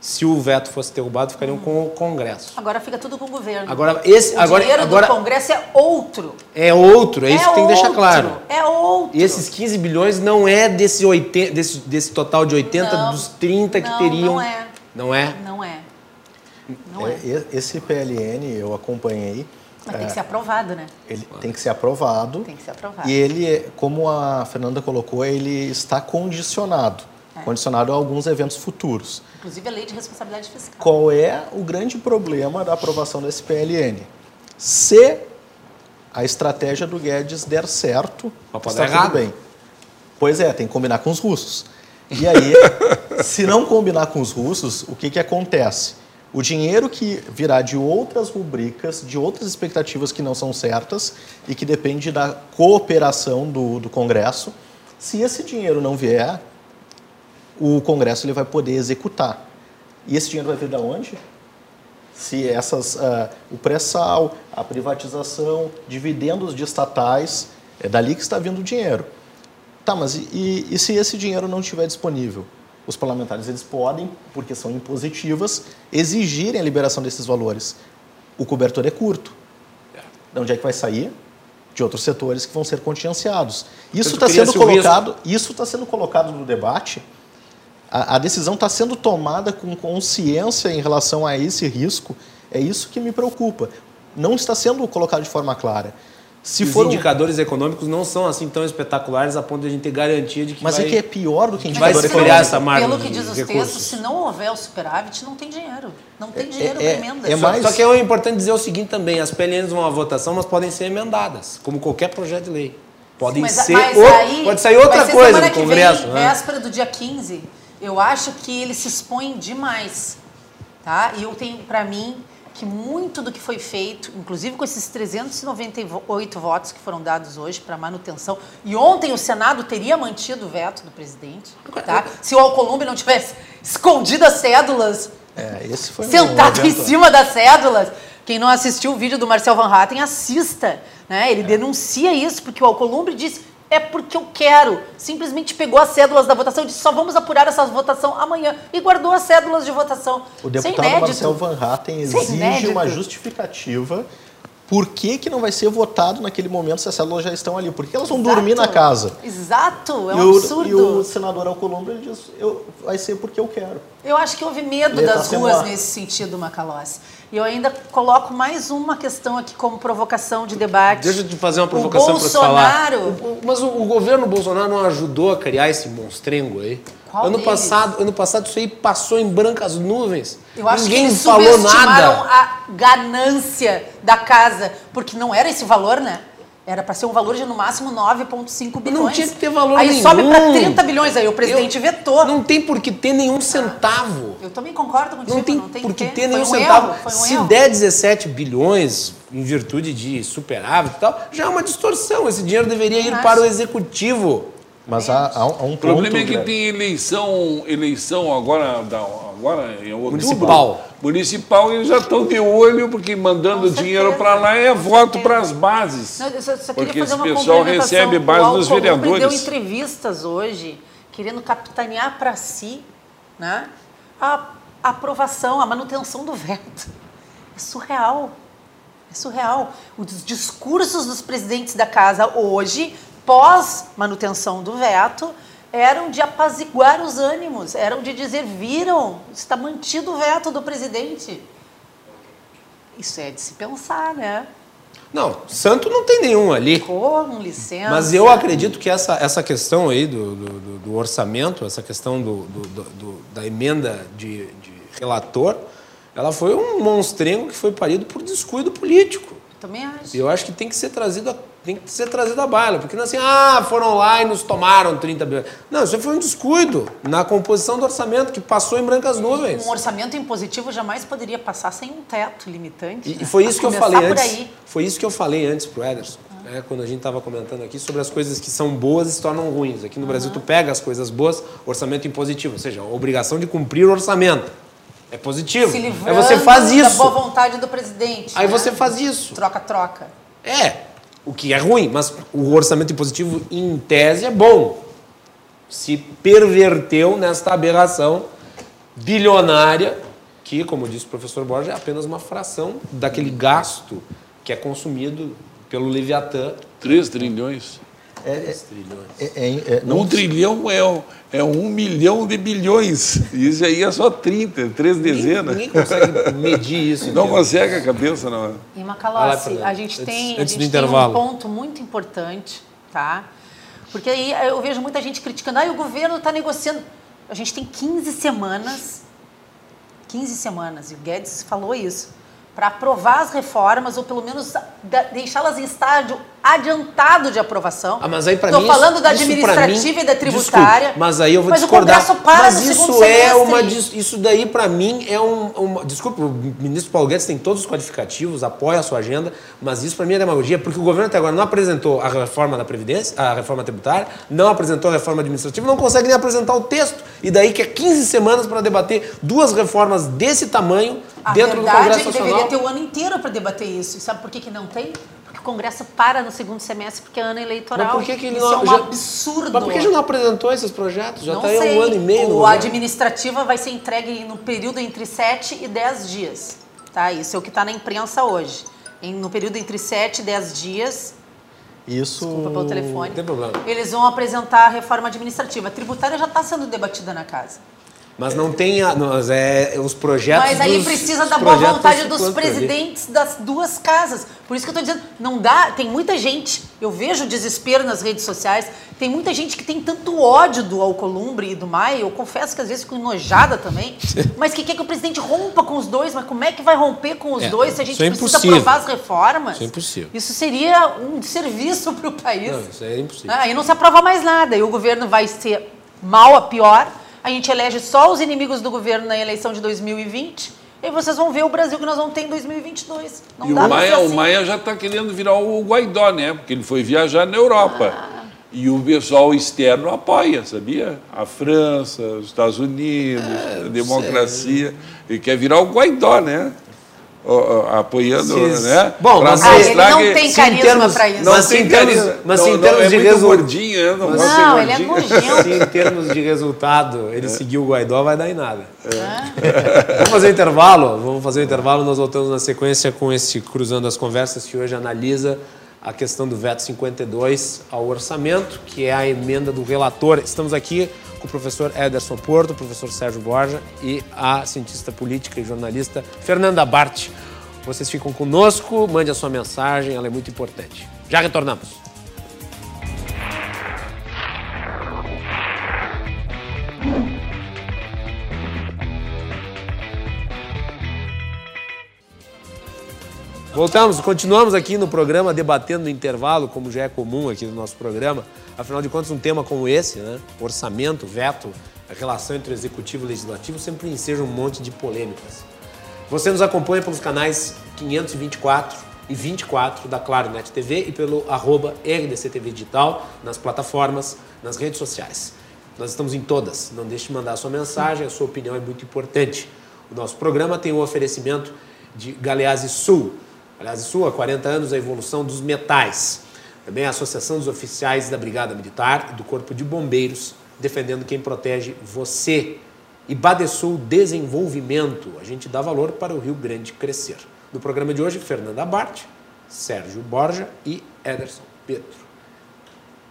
Speaker 2: se o veto fosse derrubado, ficariam com o Congresso.
Speaker 3: Agora fica tudo com o governo.
Speaker 2: Agora, esse,
Speaker 3: o
Speaker 2: agora,
Speaker 3: dinheiro
Speaker 2: agora,
Speaker 3: do Congresso é outro.
Speaker 2: É outro, é, é isso que tem que deixar claro.
Speaker 3: É outro.
Speaker 2: E esses 15 bilhões não é desse, 80, desse, desse total de 80 não, dos 30 que
Speaker 3: não,
Speaker 2: teriam.
Speaker 3: Não é.
Speaker 2: Não é?
Speaker 3: Não é. Não é.
Speaker 4: é. Esse PLN eu acompanhei.
Speaker 3: Mas tem que é, ser aprovado, né?
Speaker 4: Ele tem que ser aprovado.
Speaker 3: Tem que ser aprovado.
Speaker 4: E ele, como a Fernanda colocou, ele está condicionado. É. Condicionado a alguns eventos futuros.
Speaker 3: Inclusive a lei de responsabilidade fiscal.
Speaker 4: Qual é o grande problema da aprovação desse PLN? Se a estratégia do Guedes der certo, está
Speaker 2: errado.
Speaker 4: tudo bem. Pois é, tem que combinar com os russos. E aí, [laughs] se não combinar com os russos, o que, que acontece? O dinheiro que virá de outras rubricas, de outras expectativas que não são certas e que depende da cooperação do, do Congresso, se esse dinheiro não vier, o Congresso ele vai poder executar. E esse dinheiro vai vir de onde? Se essas, uh, o pré-sal, a privatização, dividendos de estatais, é dali que está vindo o dinheiro. Tá, mas e, e se esse dinheiro não estiver disponível? Os parlamentares eles podem, porque são impositivas, exigirem a liberação desses valores. O cobertor é curto. De onde é que vai sair? De outros setores que vão ser contingenciados. Isso está sendo colocado, isso está sendo colocado no debate a, a decisão está sendo tomada com consciência em relação a esse risco. É isso que me preocupa. Não está sendo colocado de forma clara.
Speaker 2: Se Os for indicadores econômicos não são assim tão espetaculares a ponto de a gente ter garantia de que
Speaker 4: Mas
Speaker 2: vai...
Speaker 4: é que é pior do que
Speaker 2: indicador vai econômico. essa margem
Speaker 3: Pelo que diz os textos, se não houver o superávit, não tem dinheiro. Não tem é, dinheiro
Speaker 2: é,
Speaker 3: para emendas.
Speaker 2: É mais... Só que é importante dizer o seguinte também, as PLNs vão à votação, mas podem ser emendadas, como qualquer projeto de lei. Podem mas, ser... Mas aí, pode sair outra coisa no Congresso. Vem,
Speaker 3: né? véspera do dia 15 eu acho que ele se expõe demais, tá? E eu tenho para mim que muito do que foi feito, inclusive com esses 398 votos que foram dados hoje para manutenção, e ontem o Senado teria mantido o veto do presidente, tá? Se o Alcolumbre não tivesse escondido as cédulas,
Speaker 4: é,
Speaker 3: sentado um em cima das cédulas. Quem não assistiu o vídeo do Marcel Van Hatten, assista. Né? Ele é. denuncia isso, porque o Alcolumbre disse é porque eu quero. Simplesmente pegou as cédulas da votação e disse só vamos apurar essa votação amanhã. E guardou as cédulas de votação.
Speaker 4: O deputado Marcel Van Hatten exige uma justificativa por que, que não vai ser votado naquele momento se as células já estão ali? Por que elas vão Exato. dormir na casa?
Speaker 3: Exato, é um e absurdo.
Speaker 4: e o senador Alcolumbre ele diz, eu, vai ser porque eu quero.
Speaker 3: Eu acho que houve medo ele das tá ruas nesse sentido, Macalossi. E eu ainda coloco mais uma questão aqui como provocação de debate.
Speaker 2: Deixa eu te fazer uma provocação para falar. O, mas o, o, governo Bolsonaro não ajudou a criar esse monstrengo aí?
Speaker 3: Qual
Speaker 2: ano
Speaker 3: deles?
Speaker 2: passado, ano passado isso aí passou em brancas nuvens.
Speaker 3: Eu acho
Speaker 2: Ninguém
Speaker 3: que eles
Speaker 2: falou nada.
Speaker 3: a ganância da casa, porque não era esse valor, né? Era para ser um valor de no máximo 9,5 bilhões.
Speaker 2: Não tinha que ter valor
Speaker 3: aí
Speaker 2: nenhum.
Speaker 3: sobe para 30 bilhões, aí o presidente
Speaker 2: eu,
Speaker 3: vetou.
Speaker 2: Não tem por que ter nenhum centavo.
Speaker 3: Eu também concordo contigo.
Speaker 2: Não tem,
Speaker 3: não tem
Speaker 2: por que
Speaker 3: ter,
Speaker 2: ter nenhum
Speaker 3: um
Speaker 2: centavo.
Speaker 3: Um
Speaker 2: Se
Speaker 3: erro.
Speaker 2: der 17 bilhões em virtude de superávit e tal, já é uma distorção. Esse dinheiro deveria ir para o executivo.
Speaker 4: Mas há, há um
Speaker 5: O problema é que tem eleição, eleição agora, agora em outubro.
Speaker 2: Municipal.
Speaker 5: Municipal, eles já estão de olho, porque mandando dinheiro para lá é voto para as bases.
Speaker 3: Não, só, só
Speaker 5: porque esse pessoal recebe base dos vereadores.
Speaker 3: deu entrevistas hoje, querendo capitanear para si né, a aprovação, a manutenção do veto. É surreal. É surreal. Os discursos dos presidentes da casa hoje pós-manutenção do veto, eram de apaziguar os ânimos, eram de dizer, viram, está mantido o veto do presidente. Isso é de se pensar, né?
Speaker 2: Não, santo não tem nenhum ali.
Speaker 3: Com licença.
Speaker 2: Mas eu acredito que essa, essa questão aí do, do, do orçamento, essa questão do, do da emenda de, de, relator, ela foi um monstrengo que foi parido por descuido político.
Speaker 3: Também acho.
Speaker 2: E eu acho que tem que ser trazido a, tem que ser trazido à baila, porque não é assim, ah, foram lá e nos tomaram 30 bilhões. Não, isso foi um descuido na composição do orçamento que passou em brancas nuvens.
Speaker 3: Um orçamento impositivo jamais poderia passar sem um teto limitante.
Speaker 2: E, né? foi isso que eu falei antes. Foi isso que eu falei antes pro Ederson. Né, quando a gente estava comentando aqui sobre as coisas que são boas e se tornam ruins. Aqui no uhum. Brasil, tu pega as coisas boas, orçamento impositivo, ou seja, a obrigação de cumprir o orçamento. É positivo.
Speaker 3: Se livrando Aí você faz isso. da boa vontade do presidente.
Speaker 2: Aí né? você faz isso.
Speaker 3: Troca-troca.
Speaker 2: É, o que é ruim, mas o orçamento impositivo, em tese, é bom. Se perverteu nesta aberração bilionária, que, como disse o professor Borges, é apenas uma fração daquele gasto que é consumido pelo Leviatã.
Speaker 5: 3 trilhões.
Speaker 2: É, é,
Speaker 5: é, é, é um trilhão é, é um milhão de bilhões. Isso aí é só 30, três dezenas.
Speaker 2: Ninguém consegue medir [laughs] isso.
Speaker 5: Não consegue a cabeça, não.
Speaker 3: E Macalossi, a gente tem, antes, a gente tem um ponto muito importante, tá? Porque aí eu vejo muita gente criticando, ah, o governo está negociando. A gente tem 15 semanas, 15 semanas, e o Guedes falou isso para aprovar as reformas ou pelo menos deixá-las em estágio adiantado de aprovação.
Speaker 2: Ah, mas aí para
Speaker 3: mim Estou falando da administrativa mim, e da tributária.
Speaker 2: Desculpe, mas aí eu vou
Speaker 3: mas
Speaker 2: discordar.
Speaker 3: O para
Speaker 2: mas isso é uma isso daí para mim é um, uma desculpe, o ministro Paulo Guedes tem todos os codificativos, apoia a sua agenda, mas isso para mim é demagogia, porque o governo até agora não apresentou a reforma da previdência, a reforma tributária, não apresentou a reforma administrativa, não consegue nem apresentar o texto. E daí que é 15 semanas para debater duas reformas desse tamanho
Speaker 3: a
Speaker 2: dentro
Speaker 3: do Congresso
Speaker 2: é
Speaker 3: Nacional. deveria ter o ano inteiro para debater isso. E sabe por que, que não tem? Congresso para no segundo semestre porque é ano eleitoral.
Speaker 2: Mas por que, que
Speaker 3: ele
Speaker 2: isso
Speaker 3: não, é um já, absurdo.
Speaker 2: Mas por que já não apresentou esses projetos? Já está aí um ano e meio.
Speaker 3: O administrativa vai ser entregue no período entre 7 e 10 dias. Tá? Isso é o que está na imprensa hoje. Em, no período entre 7 e 10 dias,
Speaker 4: isso.
Speaker 3: Desculpa pelo telefone.
Speaker 2: Não tem problema.
Speaker 3: Eles vão apresentar a reforma administrativa. A tributária já está sendo debatida na casa.
Speaker 2: Mas não tem a, nós, é, os projetos.
Speaker 3: Mas aí dos, precisa da boa vontade dos presidentes das duas casas. Por isso que eu estou dizendo, não dá. Tem muita gente, eu vejo desespero nas redes sociais, tem muita gente que tem tanto ódio do Alcolumbre e do Maia, eu confesso que às vezes fico enojada também, [laughs] mas que quer que o presidente rompa com os dois, mas como é que vai romper com os é, dois se a gente é precisa aprovar as reformas?
Speaker 2: Isso é impossível.
Speaker 3: Isso seria um serviço para o país.
Speaker 2: Não, isso é impossível.
Speaker 3: Aí não se aprova mais nada, e o governo vai ser mal a pior a gente elege só os inimigos do governo na eleição de 2020 e vocês vão ver o Brasil que nós vamos ter em 2022. Não
Speaker 5: e
Speaker 3: dá
Speaker 5: o Maia,
Speaker 3: assim.
Speaker 5: o Maia já está querendo virar o Guaidó, né? Porque ele foi viajar na Europa. Ah. E o pessoal externo apoia, sabia? A França, os Estados Unidos, é, a democracia. Sei. Ele quer virar o Guaidó, né? Apoiando, né?
Speaker 2: Bom,
Speaker 3: mas ah, ele não que, tem carisma para isso.
Speaker 2: Não mas tem carisma. Mas
Speaker 5: não, em
Speaker 2: termos
Speaker 5: é
Speaker 2: de resultado.
Speaker 5: Né?
Speaker 3: Não, não ele é gordinho.
Speaker 2: Se em termos de resultado ele é. seguiu o Guaidó, vai dar em nada. É. [laughs] vamos fazer um intervalo? Vamos fazer um intervalo. Nós voltamos na sequência com esse Cruzando as Conversas que hoje analisa a questão do veto 52 ao orçamento, que é a emenda do relator. Estamos aqui o professor Ederson Porto, o professor Sérgio Borja e a cientista política e jornalista Fernanda Bart. Vocês ficam conosco, mande a sua mensagem, ela é muito importante. Já retornamos. Voltamos, continuamos aqui no programa debatendo no intervalo, como já é comum aqui no nosso programa. Afinal de contas, um tema como esse, né? orçamento, veto, a relação entre o executivo e o legislativo, sempre enseja um monte de polêmicas. Você nos acompanha pelos canais 524 e 24 da Claro Net TV e pelo arroba RDCTV Digital, nas plataformas, nas redes sociais. Nós estamos em todas. Não deixe de mandar a sua mensagem, a sua opinião é muito importante. O nosso programa tem o um oferecimento de Galeazzi Sul, Aliás, há 40 anos, a evolução dos metais. Também a Associação dos Oficiais da Brigada Militar e do Corpo de Bombeiros, defendendo quem protege você. E Badesul Desenvolvimento, a gente dá valor para o Rio Grande crescer. No programa de hoje, Fernanda Bart, Sérgio Borja e Ederson Petro.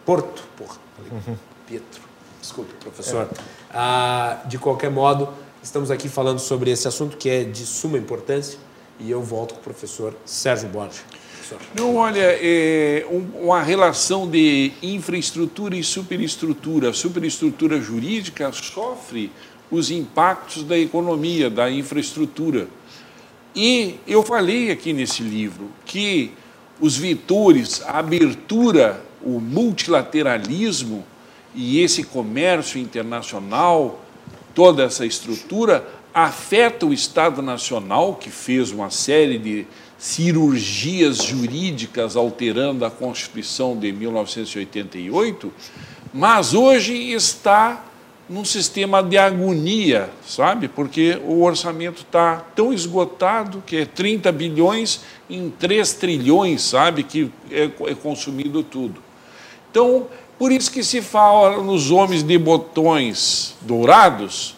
Speaker 2: Porto, porra. Uhum. Petro. Desculpe, professor. É. Ah, de qualquer modo, estamos aqui falando sobre esse assunto que é de suma importância e eu volto com o professor Sérgio Borges.
Speaker 5: Não, olha, é uma relação de infraestrutura e superestrutura. A superestrutura jurídica sofre os impactos da economia, da infraestrutura. E eu falei aqui nesse livro que os vetores, a abertura, o multilateralismo e esse comércio internacional, toda essa estrutura, afeta o Estado Nacional, que fez uma série de cirurgias jurídicas alterando a Constituição de 1988, mas hoje está num sistema de agonia, sabe? Porque o orçamento está tão esgotado que é 30 bilhões em 3 trilhões, sabe? Que é, é consumido tudo. Então, por isso que se fala nos homens de botões dourados,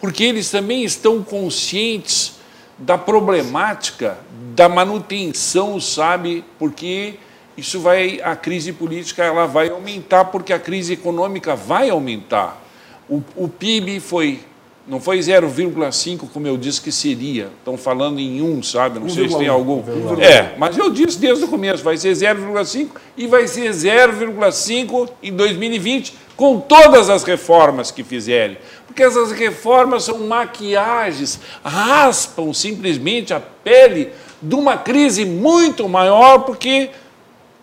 Speaker 5: porque eles também estão conscientes da problemática da manutenção, sabe? Porque isso vai, a crise política ela vai aumentar, porque a crise econômica vai aumentar. O, o PIB foi, não foi 0,5 como eu disse que seria. Estão falando em 1, sabe? Não 1, sei se tem algum. 1, é, mas eu disse desde o começo, vai ser 0,5 e vai ser 0,5 em 2020, com todas as reformas que fizerem porque essas reformas são maquiagens, raspam simplesmente a pele de uma crise muito maior, porque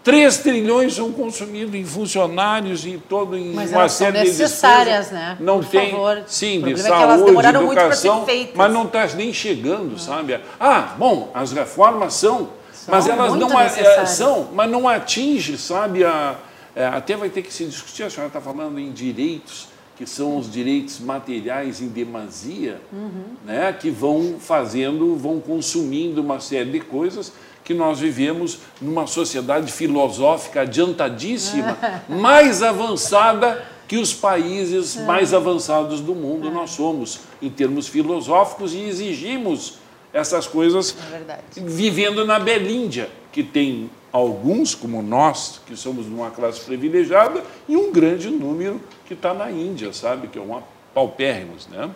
Speaker 5: 3 trilhões são consumidos em funcionários e todo em
Speaker 3: mas uma série de necessárias, né?
Speaker 5: Não Por tem, favor. sim, de saúde, é educação, mas não está nem chegando, sabe? Ah, bom, as reformas são, são mas elas não é, são, mas não atinge, sabe? A, é, até vai ter que se discutir. A senhora está falando em direitos que são os direitos materiais em demasia, uhum. né, que vão fazendo, vão consumindo uma série de coisas que nós vivemos numa sociedade filosófica adiantadíssima, [laughs] mais avançada que os países é. mais avançados do mundo nós somos, em termos filosóficos, e exigimos essas coisas é vivendo na Belíndia, que tem alguns, como nós, que somos de uma classe privilegiada, e um grande número que está na Índia, sabe? Que é uma paupérrimos, né?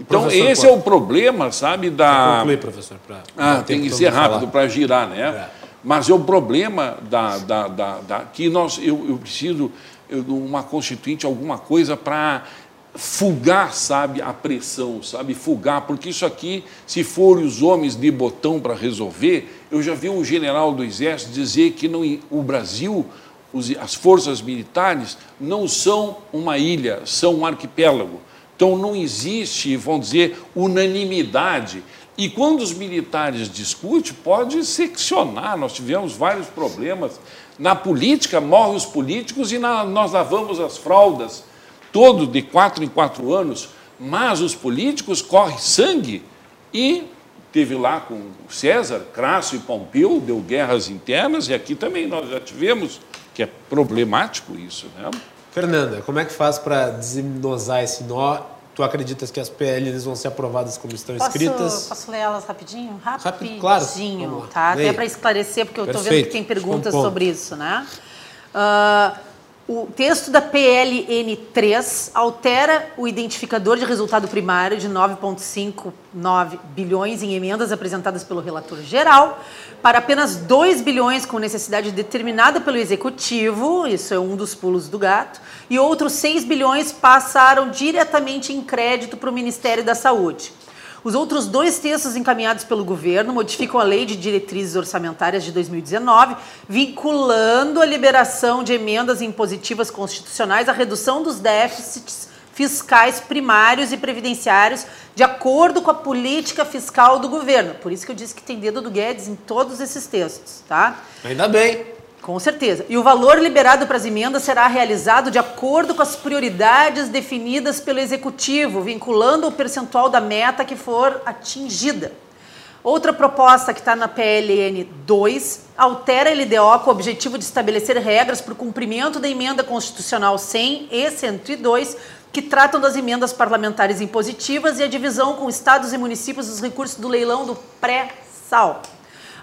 Speaker 5: Então, professor, esse é o problema, sabe, da...
Speaker 2: Concluir, professor. Pra...
Speaker 5: Ah, tem que ser rápido para girar, né? É. Mas é o problema da, da, da, da que nós, eu, eu preciso de uma constituinte, alguma coisa para fugar, sabe, a pressão, sabe, fugar, porque isso aqui, se for os homens de botão para resolver, eu já vi um general do Exército dizer que não, o Brasil, as forças militares, não são uma ilha, são um arquipélago. Então não existe, vamos dizer, unanimidade. E quando os militares discutem, pode seccionar. Nós tivemos vários problemas. Na política, morrem os políticos e na, nós lavamos as fraldas todo de quatro em quatro anos, mas os políticos correm sangue e teve lá com César, Crasso e Pompeu, deu guerras internas, e aqui também nós já tivemos, que é problemático isso. Né?
Speaker 2: Fernanda, como é que faz para desemnosar esse nó? Tu acreditas que as PLs vão ser aprovadas como estão
Speaker 3: posso,
Speaker 2: escritas?
Speaker 3: Posso ler elas rapidinho? Rapidinho,
Speaker 2: claro.
Speaker 3: tá? Até para esclarecer, porque eu estou vendo que tem perguntas sobre isso, né? Uh, o texto da PLN3 altera o identificador de resultado primário de 9,59 bilhões em emendas apresentadas pelo relator geral para apenas 2 bilhões com necessidade determinada pelo executivo, isso é um dos pulos do gato, e outros 6 bilhões passaram diretamente em crédito para o Ministério da Saúde. Os outros dois textos encaminhados pelo governo modificam a Lei de Diretrizes Orçamentárias de 2019, vinculando a liberação de emendas impositivas constitucionais à redução dos déficits fiscais primários e previdenciários de acordo com a política fiscal do governo. Por isso que eu disse que tem dedo do Guedes em todos esses textos, tá?
Speaker 2: Ainda bem.
Speaker 3: Com certeza. E o valor liberado para as emendas será realizado de acordo com as prioridades definidas pelo Executivo, vinculando o percentual da meta que for atingida. Outra proposta que está na PLN 2 altera a LDO com o objetivo de estabelecer regras para o cumprimento da emenda constitucional 100 e 102, que tratam das emendas parlamentares impositivas e a divisão com estados e municípios dos recursos do leilão do pré-sal.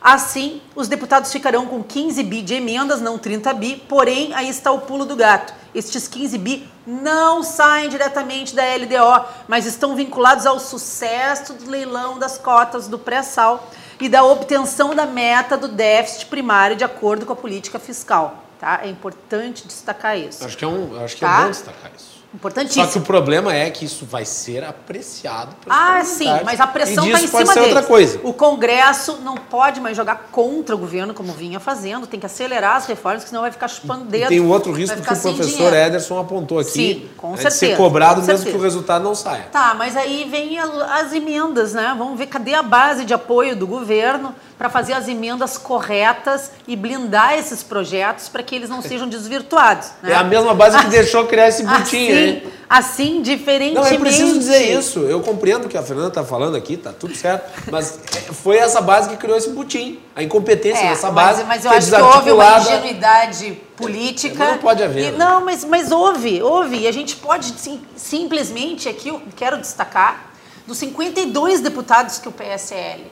Speaker 3: Assim, os deputados ficarão com 15 bi de emendas, não 30 bi, porém, aí está o pulo do gato. Estes 15 bi não saem diretamente da LDO, mas estão vinculados ao sucesso do leilão das cotas do pré-sal, e da obtenção da meta do déficit primário de acordo com a política fiscal. Tá? É importante destacar isso.
Speaker 2: Acho que é, um, acho que é tá? é bom destacar isso.
Speaker 3: Importantíssimo.
Speaker 2: Só que o problema é que isso vai ser apreciado
Speaker 3: pelos Ah, sim, mas a pressão está em cima
Speaker 2: ser
Speaker 3: deles.
Speaker 2: outra coisa.
Speaker 3: O Congresso não pode mais jogar contra o governo como vinha fazendo, tem que acelerar as reformas, senão vai ficar chupando dedo. E
Speaker 2: tem um outro risco que o professor dinheiro. Ederson apontou aqui.
Speaker 3: Sim, com
Speaker 2: é
Speaker 3: certeza.
Speaker 2: ser cobrado mesmo certeza. que o resultado não saia.
Speaker 3: Tá, mas aí vem as emendas, né? Vamos ver cadê a base de apoio do governo para fazer as emendas corretas e blindar esses projetos para que eles não sejam desvirtuados. Né?
Speaker 2: É a mesma base que [laughs] deixou criar esse butinho,
Speaker 3: assim, Assim, diferentemente. Não,
Speaker 2: é preciso dizer isso. Eu compreendo o que a Fernanda está falando aqui, tá tudo certo. Mas foi essa base que criou esse butim. A incompetência é, dessa base.
Speaker 3: Mas, mas eu acho que houve uma ingenuidade política.
Speaker 2: Não pode haver.
Speaker 3: E, né? Não, mas, mas houve, houve. E a gente pode sim, simplesmente, aqui eu quero destacar, dos 52 deputados que o PSL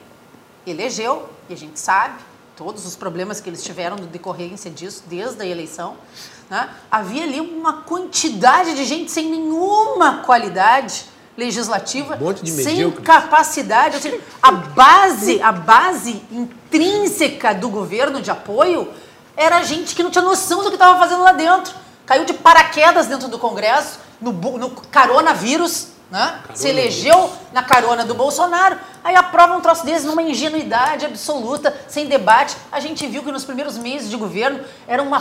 Speaker 3: elegeu, e a gente sabe todos os problemas que eles tiveram no decorrência disso, desde a eleição, né? havia ali uma quantidade de gente sem nenhuma qualidade legislativa,
Speaker 2: um
Speaker 3: sem capacidade, seja, a base, a base intrínseca do governo de apoio era gente que não tinha noção do que estava fazendo lá dentro. Caiu de paraquedas dentro do Congresso, no, no coronavírus, né? Se elegeu na carona do Bolsonaro, aí aprova um troço desse numa ingenuidade absoluta, sem debate. A gente viu que nos primeiros meses de governo era uma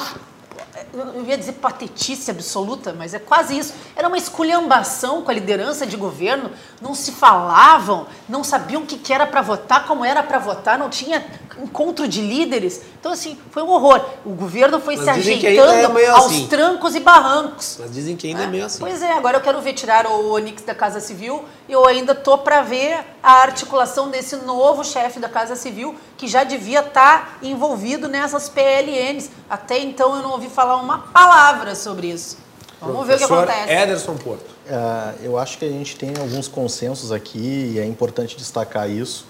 Speaker 3: eu ia dizer patetice absoluta, mas é quase isso. Era uma esculhambação com a liderança de governo, não se falavam, não sabiam o que era para votar, como era para votar, não tinha encontro de líderes. Então, assim, foi um horror. O governo foi mas se ajeitando é aos assim. trancos e barrancos.
Speaker 2: Mas dizem que ainda é, é meio assim.
Speaker 3: Pois é, agora eu quero ver tirar o Onix da Casa Civil e eu ainda tô para ver a articulação desse novo chefe da Casa Civil, que já devia estar tá envolvido nessas PLNs. Até então eu não ouvi falar uma palavra sobre isso. Vamos ver o que acontece.
Speaker 2: Ederson Porto.
Speaker 4: Uh, eu acho que a gente tem alguns consensos aqui e é importante destacar isso.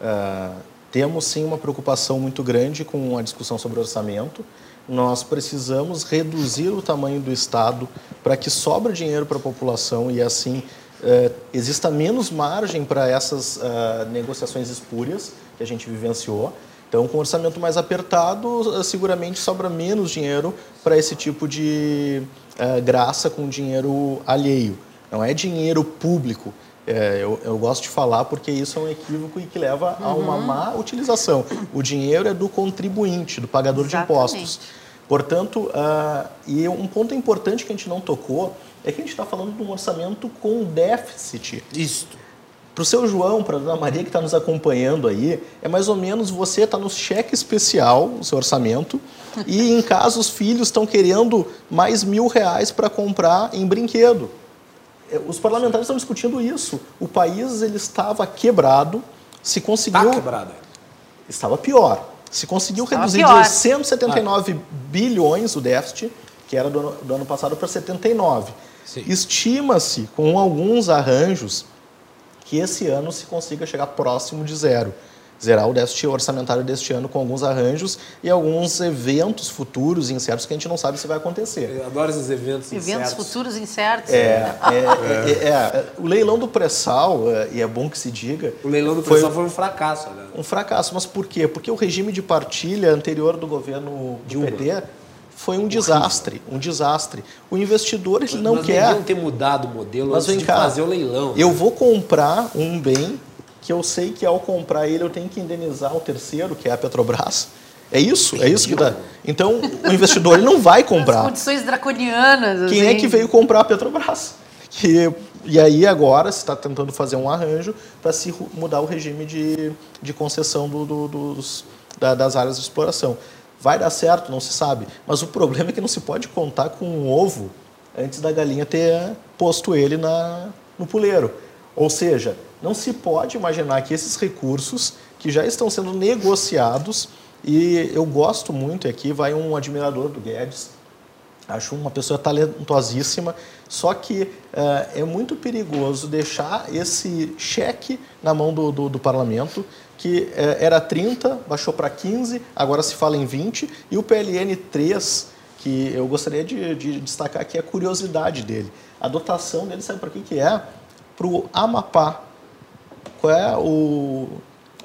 Speaker 4: Uh, temos sim uma preocupação muito grande com a discussão sobre orçamento. Nós precisamos reduzir o tamanho do Estado para que sobre dinheiro para a população e assim uh, exista menos margem para essas negociações espúrias que a gente vivenciou. Então, com orçamento mais apertado, seguramente sobra menos dinheiro para esse tipo de uh, graça com dinheiro alheio. Não é dinheiro público. É, eu, eu, gosto de falar porque isso é um equívoco e que leva a uma uhum. má utilização. O dinheiro é do contribuinte, do pagador Exatamente. de impostos. Portanto, uh, e um ponto importante que a gente não tocou é que a gente está falando de um orçamento com déficit.
Speaker 2: Isto.
Speaker 4: Para o seu João, para a dona Maria que está nos acompanhando aí, é mais ou menos você está no cheque especial, o seu orçamento, e em [laughs] casa os filhos estão querendo mais mil reais para comprar em brinquedo. É, os parlamentares estão discutindo isso. O país ele estava quebrado, se conseguiu.
Speaker 2: Está quebrado.
Speaker 4: Estava pior. Se conseguiu estava reduzir pior. de 179 ah. bilhões o déficit, que era do ano, do ano passado, para 79. Estima-se, com alguns arranjos, que esse ano se consiga chegar próximo de zero. Zerar o déficit orçamentário deste ano com alguns arranjos e alguns eventos futuros incertos que a gente não sabe se vai acontecer.
Speaker 2: Eu adoro esses eventos,
Speaker 3: eventos incertos. Eventos futuros incertos.
Speaker 4: É, é, é, é, é o leilão do pré-sal, é, e é bom que se diga...
Speaker 2: O leilão do pré-sal foi, um fracasso. Né?
Speaker 4: Um fracasso, mas por quê? Porque o regime de partilha anterior do governo de PT foi um desastre, um desastre. O investidor ele não
Speaker 2: Nós
Speaker 4: quer.
Speaker 2: Nós ter mudado o modelo Mas antes de cá, fazer o leilão.
Speaker 4: Eu vou comprar um bem que eu sei que ao comprar ele eu tenho que indenizar o terceiro, que é a Petrobras. É isso, é isso que dá. Então o investidor ele não vai comprar. As
Speaker 3: condições draconianas.
Speaker 4: Quem é que veio comprar a Petrobras? Que e aí agora se está tentando fazer um arranjo para se mudar o regime de, de concessão do, do, dos, da, das áreas de exploração. Vai dar certo? Não se sabe. Mas o problema é que não se pode contar com um ovo antes da galinha ter posto ele na, no puleiro. Ou seja, não se pode imaginar que esses recursos que já estão sendo negociados, e eu gosto muito, e aqui vai um admirador do Guedes, acho uma pessoa talentosíssima, só que uh, é muito perigoso deixar esse cheque na mão do, do, do parlamento que é, era 30, baixou para 15, agora se fala em 20, e o PLN 3, que eu gostaria de, de destacar aqui a curiosidade dele. A dotação dele, sabe para que, que é? Para o Amapá. Qual é o,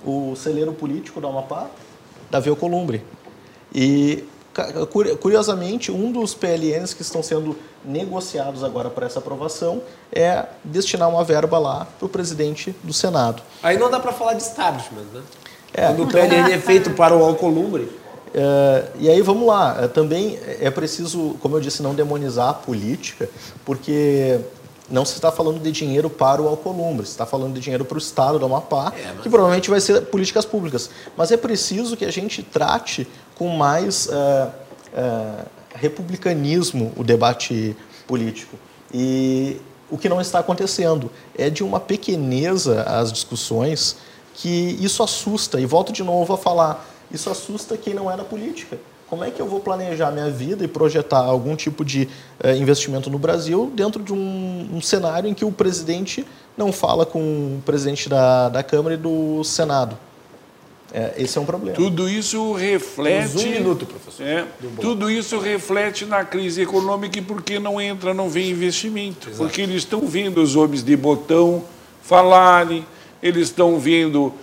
Speaker 4: o celeiro político do Amapá, Davi Alcolumbre. E, curiosamente, um dos PLNs que estão sendo negociados agora para essa aprovação é destinar uma verba lá para o presidente do Senado.
Speaker 2: Aí não dá para falar de establishment, né? É, Quando o PLN é feito para o Alcolumbre.
Speaker 4: É, e aí vamos lá, é, também é preciso, como eu disse, não demonizar a política, porque não se está falando de dinheiro para o Alcolumbre, se está falando de dinheiro para o Estado do Amapá, é, mas... que provavelmente vai ser políticas públicas. Mas é preciso que a gente trate com mais uh, uh, republicanismo o debate político. E o que não está acontecendo é de uma pequeneza as discussões que isso assusta. E volto de novo a falar, isso assusta quem não é da política. Como é que eu vou planejar minha vida e projetar algum tipo de uh, investimento no Brasil dentro de um, um, cenário em que o presidente não fala com o presidente da, da Câmara e do Senado? É, esse é um problema.
Speaker 5: Tudo isso reflete.
Speaker 2: um minuto, professor.
Speaker 5: É, tudo isso reflete na crise econômica e por que não entra, não vem investimento. Exato. Porque eles estão vendo os homens de botão falarem, eles estão vendo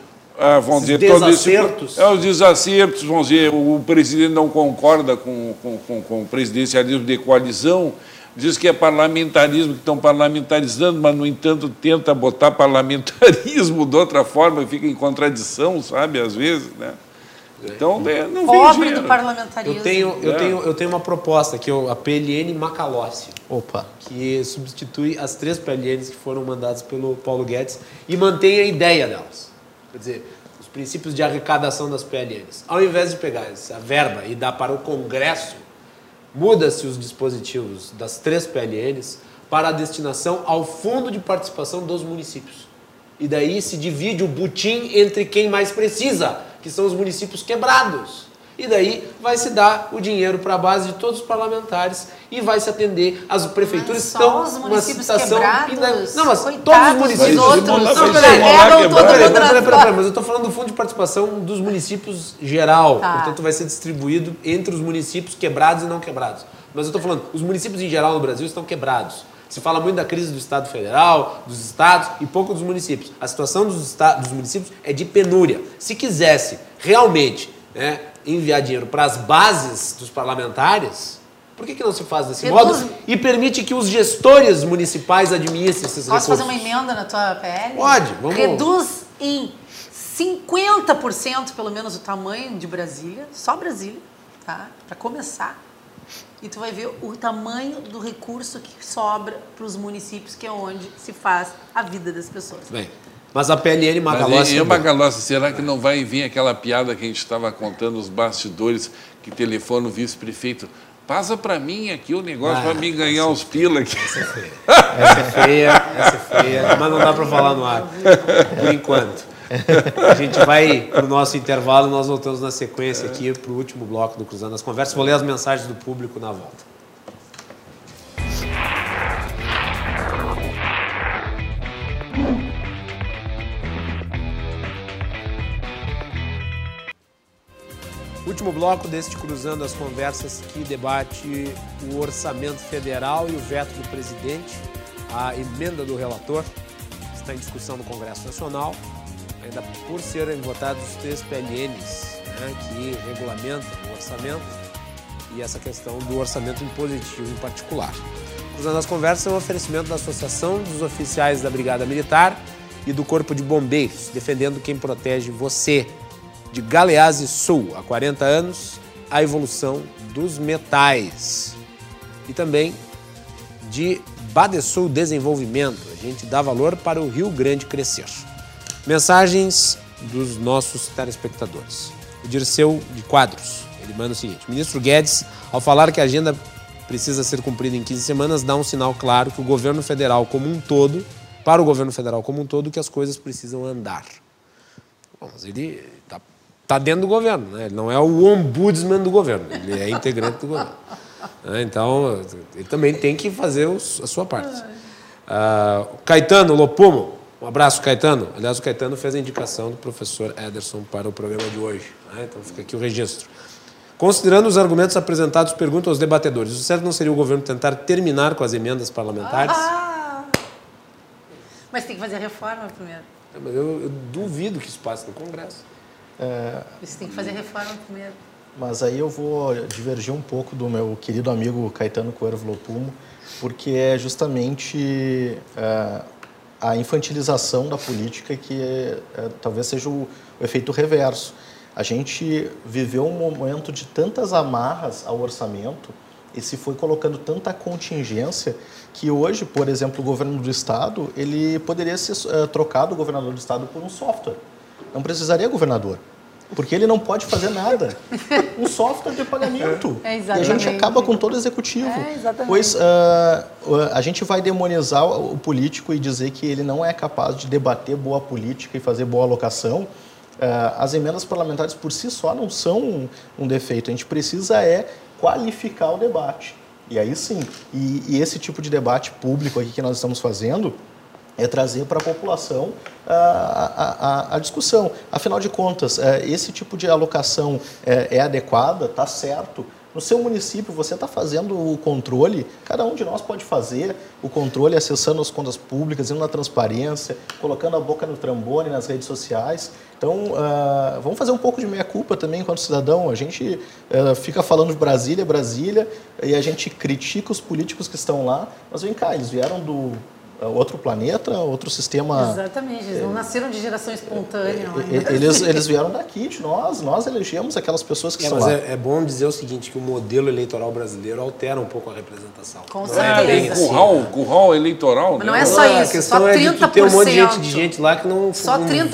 Speaker 5: ah, vamos dizer,
Speaker 2: desacertos.
Speaker 5: Esse, é, os desacertos, vamos dizer, o presidente não concorda com, com, com, com o presidencialismo de coalizão, diz que é parlamentarismo, que estão parlamentarizando, mas, no entanto, tenta botar parlamentarismo de outra forma, fica em contradição, sabe, às vezes, né? Então, é, não
Speaker 3: Pobre do parlamentarismo.
Speaker 2: Eu tenho, eu, é. tenho, eu tenho uma proposta, que é a PLN Macalossi.
Speaker 4: Opa.
Speaker 2: Que substitui as três PLNs que foram mandadas pelo Paulo Guedes e mantém a ideia delas. Quer dizer, os princípios de arrecadação das PLNs. Ao invés de pegar essa verba e dar para o Congresso, muda-se os dispositivos das três PLNs para a destinação ao Fundo de Participação dos Municípios. E daí se divide o butim entre quem mais precisa, que são os municípios quebrados. E daí vai se dar o dinheiro para a base de todos os parlamentares e vai se atender. As prefeituras estão
Speaker 3: os municípios uma situação. Quebrados,
Speaker 2: não, mas todos os municípios.
Speaker 3: Outros,
Speaker 2: não, peraí, peraí, peraí, peraí, mas eu estou falando do fundo de participação dos municípios geral. Tá. Portanto, vai ser distribuído entre os municípios quebrados e não quebrados. Mas eu estou falando, os municípios em geral no Brasil estão quebrados. Se fala muito da crise do Estado Federal, dos estados e pouco dos municípios. A situação dos, estados, dos municípios é de penúria. Se quisesse realmente né, enviar dinheiro para as bases dos parlamentares, por que, que não se faz desse modo e permite que os gestores municipais administrem esses
Speaker 3: Posso
Speaker 2: recursos?
Speaker 3: fazer uma emenda na tua PL?
Speaker 2: Pode, vamos
Speaker 3: Reduz em 50% pelo menos o tamanho de Brasília, só Brasília, tá? Para começar. E tu vai ver o tamanho do recurso que sobra para os municípios, que é onde se faz a vida das pessoas.
Speaker 2: Bem, mas a PLN. Mas,
Speaker 5: e, Magalhães, será que não vai vir aquela piada que a gente estava contando nos bastidores, que telefona o vice-prefeito? Passa para mim aqui o negócio ah, para mim ganhar uns pila aqui.
Speaker 2: Essa é feia. Essa é feia, essa é feia, mas não dá para falar no ar, por enquanto. A gente vai para o nosso intervalo, nós voltamos na sequência aqui para o último bloco do Cruzando as Conversas. Vou ler as mensagens do público na volta. Último bloco deste Cruzando as Conversas que debate o orçamento federal e o veto do presidente, a emenda do relator, está em discussão no Congresso Nacional, ainda por serem votados os três PLNs né, que regulamentam o orçamento e essa questão do orçamento impositivo em particular. Cruzando as Conversas é um oferecimento da Associação dos Oficiais da Brigada Militar e do Corpo de Bombeiros, defendendo quem protege você de Galeazzi Sul, há 40 anos, a evolução dos metais. E também de Badesul Desenvolvimento, a gente dá valor para o Rio Grande crescer. Mensagens dos nossos telespectadores. O Dirceu de Quadros, ele manda o seguinte: Ministro Guedes, ao falar que a agenda precisa ser cumprida em 15 semanas, dá um sinal claro que o governo federal como um todo, para o governo federal como um todo, que as coisas precisam andar. Bom, mas ele está está dentro do governo, né? ele não é o ombudsman do governo, ele é integrante do governo. Né? Então, ele também tem que fazer a sua parte. Uh, Caetano Lopumo, um abraço, Caetano. Aliás, o Caetano fez a indicação do professor Ederson para o programa de hoje. Né? Então, fica aqui o registro. Considerando os argumentos apresentados, pergunto aos debatedores: o certo não seria o governo tentar terminar com as emendas parlamentares?
Speaker 3: Ah, mas tem que fazer a reforma primeiro.
Speaker 2: Mas eu, eu duvido que isso passe no Congresso.
Speaker 3: É... Você tem que fazer reforma primeiro.
Speaker 4: Mas aí eu vou divergir um pouco do meu querido amigo Caetano Coelho Lopumo, porque é justamente é, a infantilização da política que é, é, talvez seja o, o efeito reverso. A gente viveu um momento de tantas amarras ao orçamento e se foi colocando tanta contingência que hoje, por exemplo, o governo do estado, ele poderia ser uh, trocado o governador do estado por um software. Não precisaria governador. Porque ele não pode fazer nada. Um software de pagamento. É e a gente acaba com todo o executivo. É, pois uh, a gente vai demonizar o político e dizer que ele não é capaz de debater boa política e fazer boa alocação. Uh, as emendas parlamentares por si só não são um, um defeito. A gente precisa é qualificar o debate. E aí sim, e, e, esse tipo de debate público aqui que nós estamos fazendo é trazer para a população a, a, a, discussão. Afinal de contas, é, esse tipo de alocação é, é adequada, está certo, no seu município, você está fazendo o controle, cada um de nós pode fazer o controle acessando as contas públicas, indo na transparência, colocando a boca no trambone nas redes sociais. Então, uh, vamos fazer um pouco de meia-culpa também enquanto cidadão. A gente uh, fica falando de Brasília, Brasília, e a gente critica os políticos que estão lá, mas vem cá, eles vieram do outro planeta, outro sistema.
Speaker 3: Exatamente, eles não nasceram de geração espontânea.
Speaker 4: É, é, eles, eles vieram daqui, de nós, nós elegemos aquelas pessoas que é,
Speaker 2: mas
Speaker 4: lá.
Speaker 2: É, é, bom dizer o seguinte, que o modelo eleitoral brasileiro altera um pouco a representação.
Speaker 3: Com certeza.
Speaker 5: É, curral, curral eleitoral.
Speaker 3: Mas não é só isso,
Speaker 2: a questão
Speaker 3: só 30%.
Speaker 2: É de ter um monte de gente, de gente lá que não
Speaker 3: Só 30%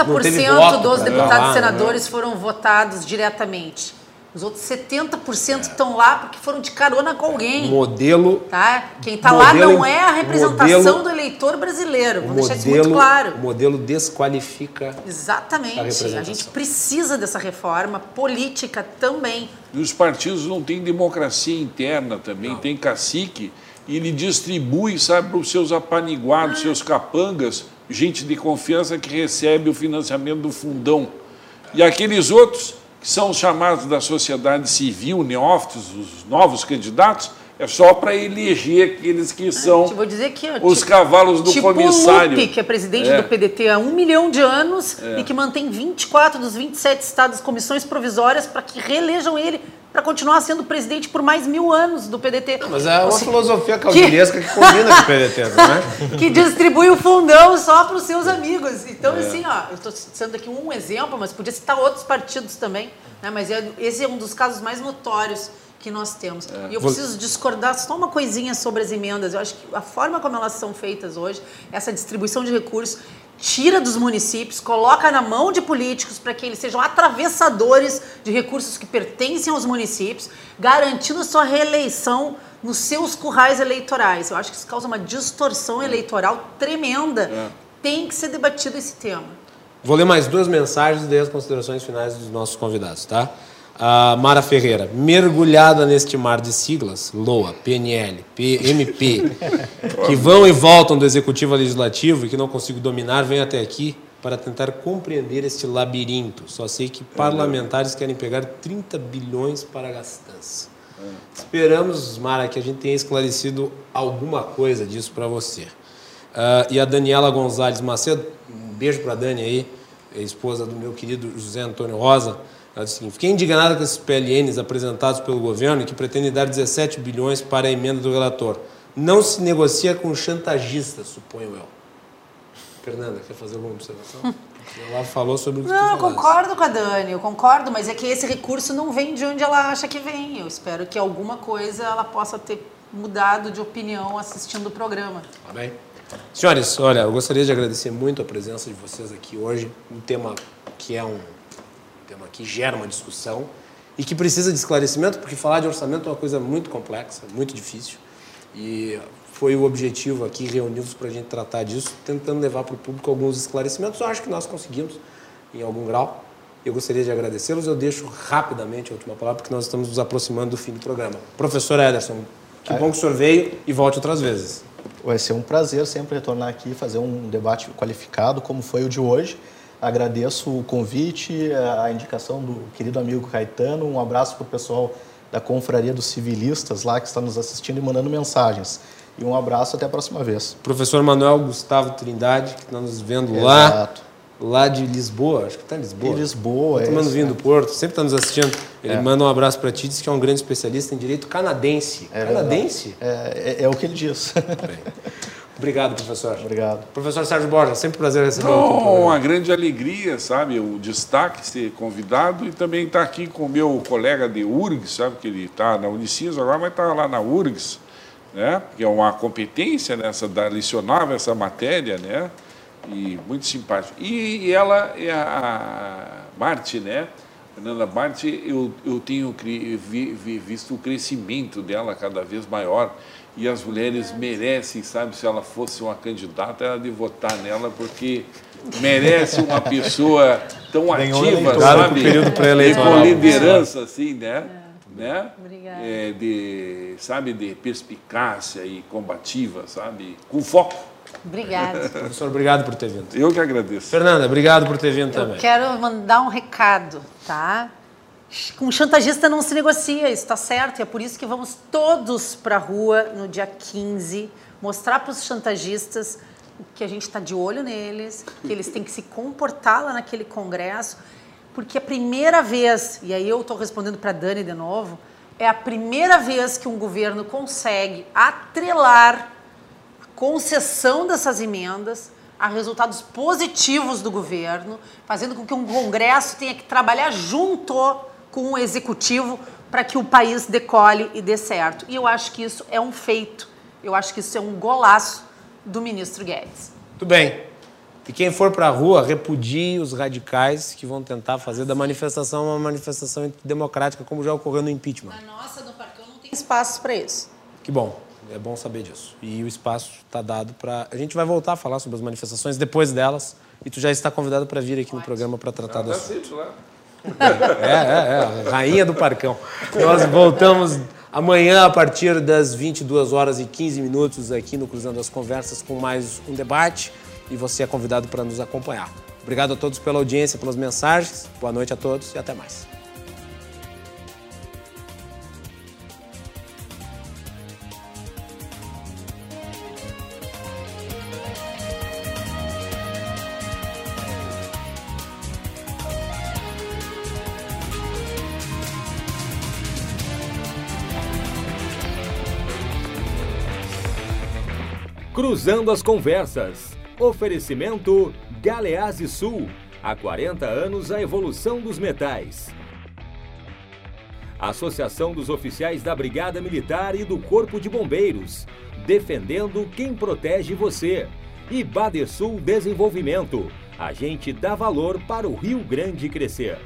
Speaker 2: não,
Speaker 3: não dos deputados e senadores né? foram votados diretamente. Os outros 70% é. estão lá porque foram de carona com alguém.
Speaker 2: Modelo.
Speaker 3: Tá? Quem está lá não é a representação modelo, do eleitor brasileiro. Vou modelo, deixar isso muito claro.
Speaker 2: O modelo desqualifica.
Speaker 3: Exatamente. A, a gente precisa dessa reforma política também.
Speaker 5: E os partidos não têm democracia interna também, não. tem cacique e ele distribui, sabe, para os seus apaniguados, ah. seus capangas, gente de confiança que recebe o financiamento do fundão. E aqueles outros que são chamados da sociedade civil, neófitos, os novos candidatos, é só para eleger aqueles que são
Speaker 3: vou dizer que,
Speaker 5: os tipo, cavalos do tipo comissário.
Speaker 3: Lupe, que é presidente é. do PDT há um milhão de anos é. e que mantém 24 dos 27 estados comissões provisórias para que reelejam ele para continuar sendo presidente por mais mil anos do PDT.
Speaker 2: Não, mas é uma filosofia caudilhesca que, que combina com o PDT, não é? [laughs]
Speaker 3: que distribui o fundão só para os seus amigos. Então, é. assim, ó, eu estou citando aqui um exemplo, mas podia citar outros partidos também. Né? Mas é, esse é um dos casos mais notórios que nós temos. É. E eu preciso discordar só uma coisinha sobre as emendas. Eu acho que a forma como elas são feitas hoje, essa distribuição de recursos, tira dos municípios, coloca na mão de políticos para que eles sejam atravessadores de recursos que pertencem aos municípios, garantindo sua reeleição nos seus currais eleitorais. Eu acho que isso causa uma distorção eleitoral tremenda. É. Tem que ser debatido esse tema.
Speaker 2: Vou ler mais duas mensagens e as considerações finais dos nossos convidados, tá? A Mara Ferreira, mergulhada neste mar de siglas, LOA, PNL, PMP, que vão e voltam do Executivo ao Legislativo e que não consigo dominar, venho até aqui para tentar compreender este labirinto. Só sei que parlamentares querem pegar 30 bilhões para a gastança. Esperamos, Mara, que a gente tenha esclarecido alguma coisa disso para você. Uh, e a Daniela Gonzalez Macedo, um beijo para a Dani aí, esposa do meu querido José Antônio Rosa o seguinte: fiquei indignada com esses PLNs apresentados pelo governo que pretendem dar 17 bilhões para a emenda do relator. Não se negocia com chantagistas, suponho eu. Fernanda, quer fazer alguma observação? [laughs] Ela falou sobre o que
Speaker 3: Não, eu concordo com a Dani, eu concordo, mas é que esse recurso não vem de onde ela acha que vem. Eu espero que alguma coisa ela possa ter mudado de opinião assistindo o programa.
Speaker 2: Tá bem. Senhores, olha, eu gostaria de agradecer muito a presença de vocês aqui hoje. Um tema que é um que gera uma discussão e que precisa de esclarecimento, porque falar de orçamento é uma coisa muito complexa, muito difícil. E foi o objetivo aqui reuni-los para a gente tratar disso, tentando levar para o público alguns esclarecimentos. Eu acho que nós conseguimos, em algum grau. Eu gostaria de agradecê-los. Eu deixo rapidamente a última palavra, porque nós estamos nos aproximando do fim do programa. Professor Ederson, que bom que o senhor veio e volte outras vezes.
Speaker 4: Vai ser um prazer sempre retornar aqui e fazer um debate qualificado, como foi o de hoje. Agradeço o convite, a indicação do querido amigo Caetano. Um abraço para o pessoal da Confraria dos Civilistas lá que está nos assistindo e mandando mensagens. E um abraço até a próxima vez.
Speaker 2: Professor Manuel Gustavo Trindade, que está nos vendo Exato. lá. lá de Lisboa, acho que está em Lisboa.
Speaker 4: De Lisboa,
Speaker 2: é. Tomando vinho do Porto, sempre está nos assistindo. Ele é. manda um abraço para ti, diz que é um grande especialista em direito canadense.
Speaker 4: É
Speaker 2: canadense?
Speaker 4: É, é, é, o que ele diz. [laughs]
Speaker 2: Obrigado, professor.
Speaker 4: Obrigado.
Speaker 2: Professor Sérgio Borja, sempre um prazer receber
Speaker 5: Não, Uma grande alegria, sabe? O destaque ser convidado e também estar tá aqui com o meu colega de URGS, sabe? Que ele está na Unicinos agora, mas está lá na URGS, né? Que é uma competência nessa, da lecionável essa matéria, né? E muito simpático. E, e ela é a Marte, né? Fernanda Marte, eu, eu tenho vi, vi, visto o crescimento dela cada vez maior e as mulheres merecem, sabe, se ela fosse uma candidata, ela de votar nela, porque merece uma pessoa tão ativa, sabe?
Speaker 2: Período
Speaker 5: e com liderança, assim, né? É. né? É, de, sabe, de perspicácia e combativa, sabe? Com foco.
Speaker 3: Obrigada. [laughs]
Speaker 2: Professor, obrigado por ter vindo.
Speaker 5: Eu que agradeço.
Speaker 2: Fernanda, obrigado por ter vindo
Speaker 3: Eu
Speaker 2: também.
Speaker 3: Quero mandar um recado, tá? Com chantagista não se negocia, isso está certo. E é por isso que vamos todos para a rua no dia 15 mostrar para os chantagistas que a gente está de olho neles, que eles têm que se comportar lá naquele congresso, porque a primeira vez, e aí eu estou respondendo para Dani de novo, é a primeira vez que um governo consegue atrelar a concessão dessas emendas a resultados positivos do governo, fazendo com que um congresso tenha que trabalhar junto com o executivo para que o país decole e dê certo. E eu acho que isso é um feito. Eu acho que isso é um golaço do ministro Guedes.
Speaker 2: Muito bem. E quem for para a rua, repudie os radicais que vão tentar fazer da manifestação uma manifestação democrática, como já ocorreu no impeachment.
Speaker 3: Na nossa, no Parcão, não tem espaço para isso.
Speaker 2: Que bom. É bom saber disso. E o espaço está dado para. A gente vai voltar a falar sobre as manifestações depois delas. E tu já está convidado para vir aqui no programa para tratar das. É, é, é, rainha do Parcão. Nós voltamos amanhã a partir das 22 horas e 15 minutos aqui no Cruzando as Conversas com mais um debate e você é convidado para nos acompanhar. Obrigado a todos pela audiência, pelas mensagens. Boa noite a todos e até mais.
Speaker 1: Cruzando as Conversas. Oferecimento Galeazzi Sul. Há 40 anos a evolução dos metais. Associação dos Oficiais da Brigada Militar e do Corpo de Bombeiros. Defendendo quem protege você. E Badesul Desenvolvimento. A gente dá valor para o Rio Grande crescer.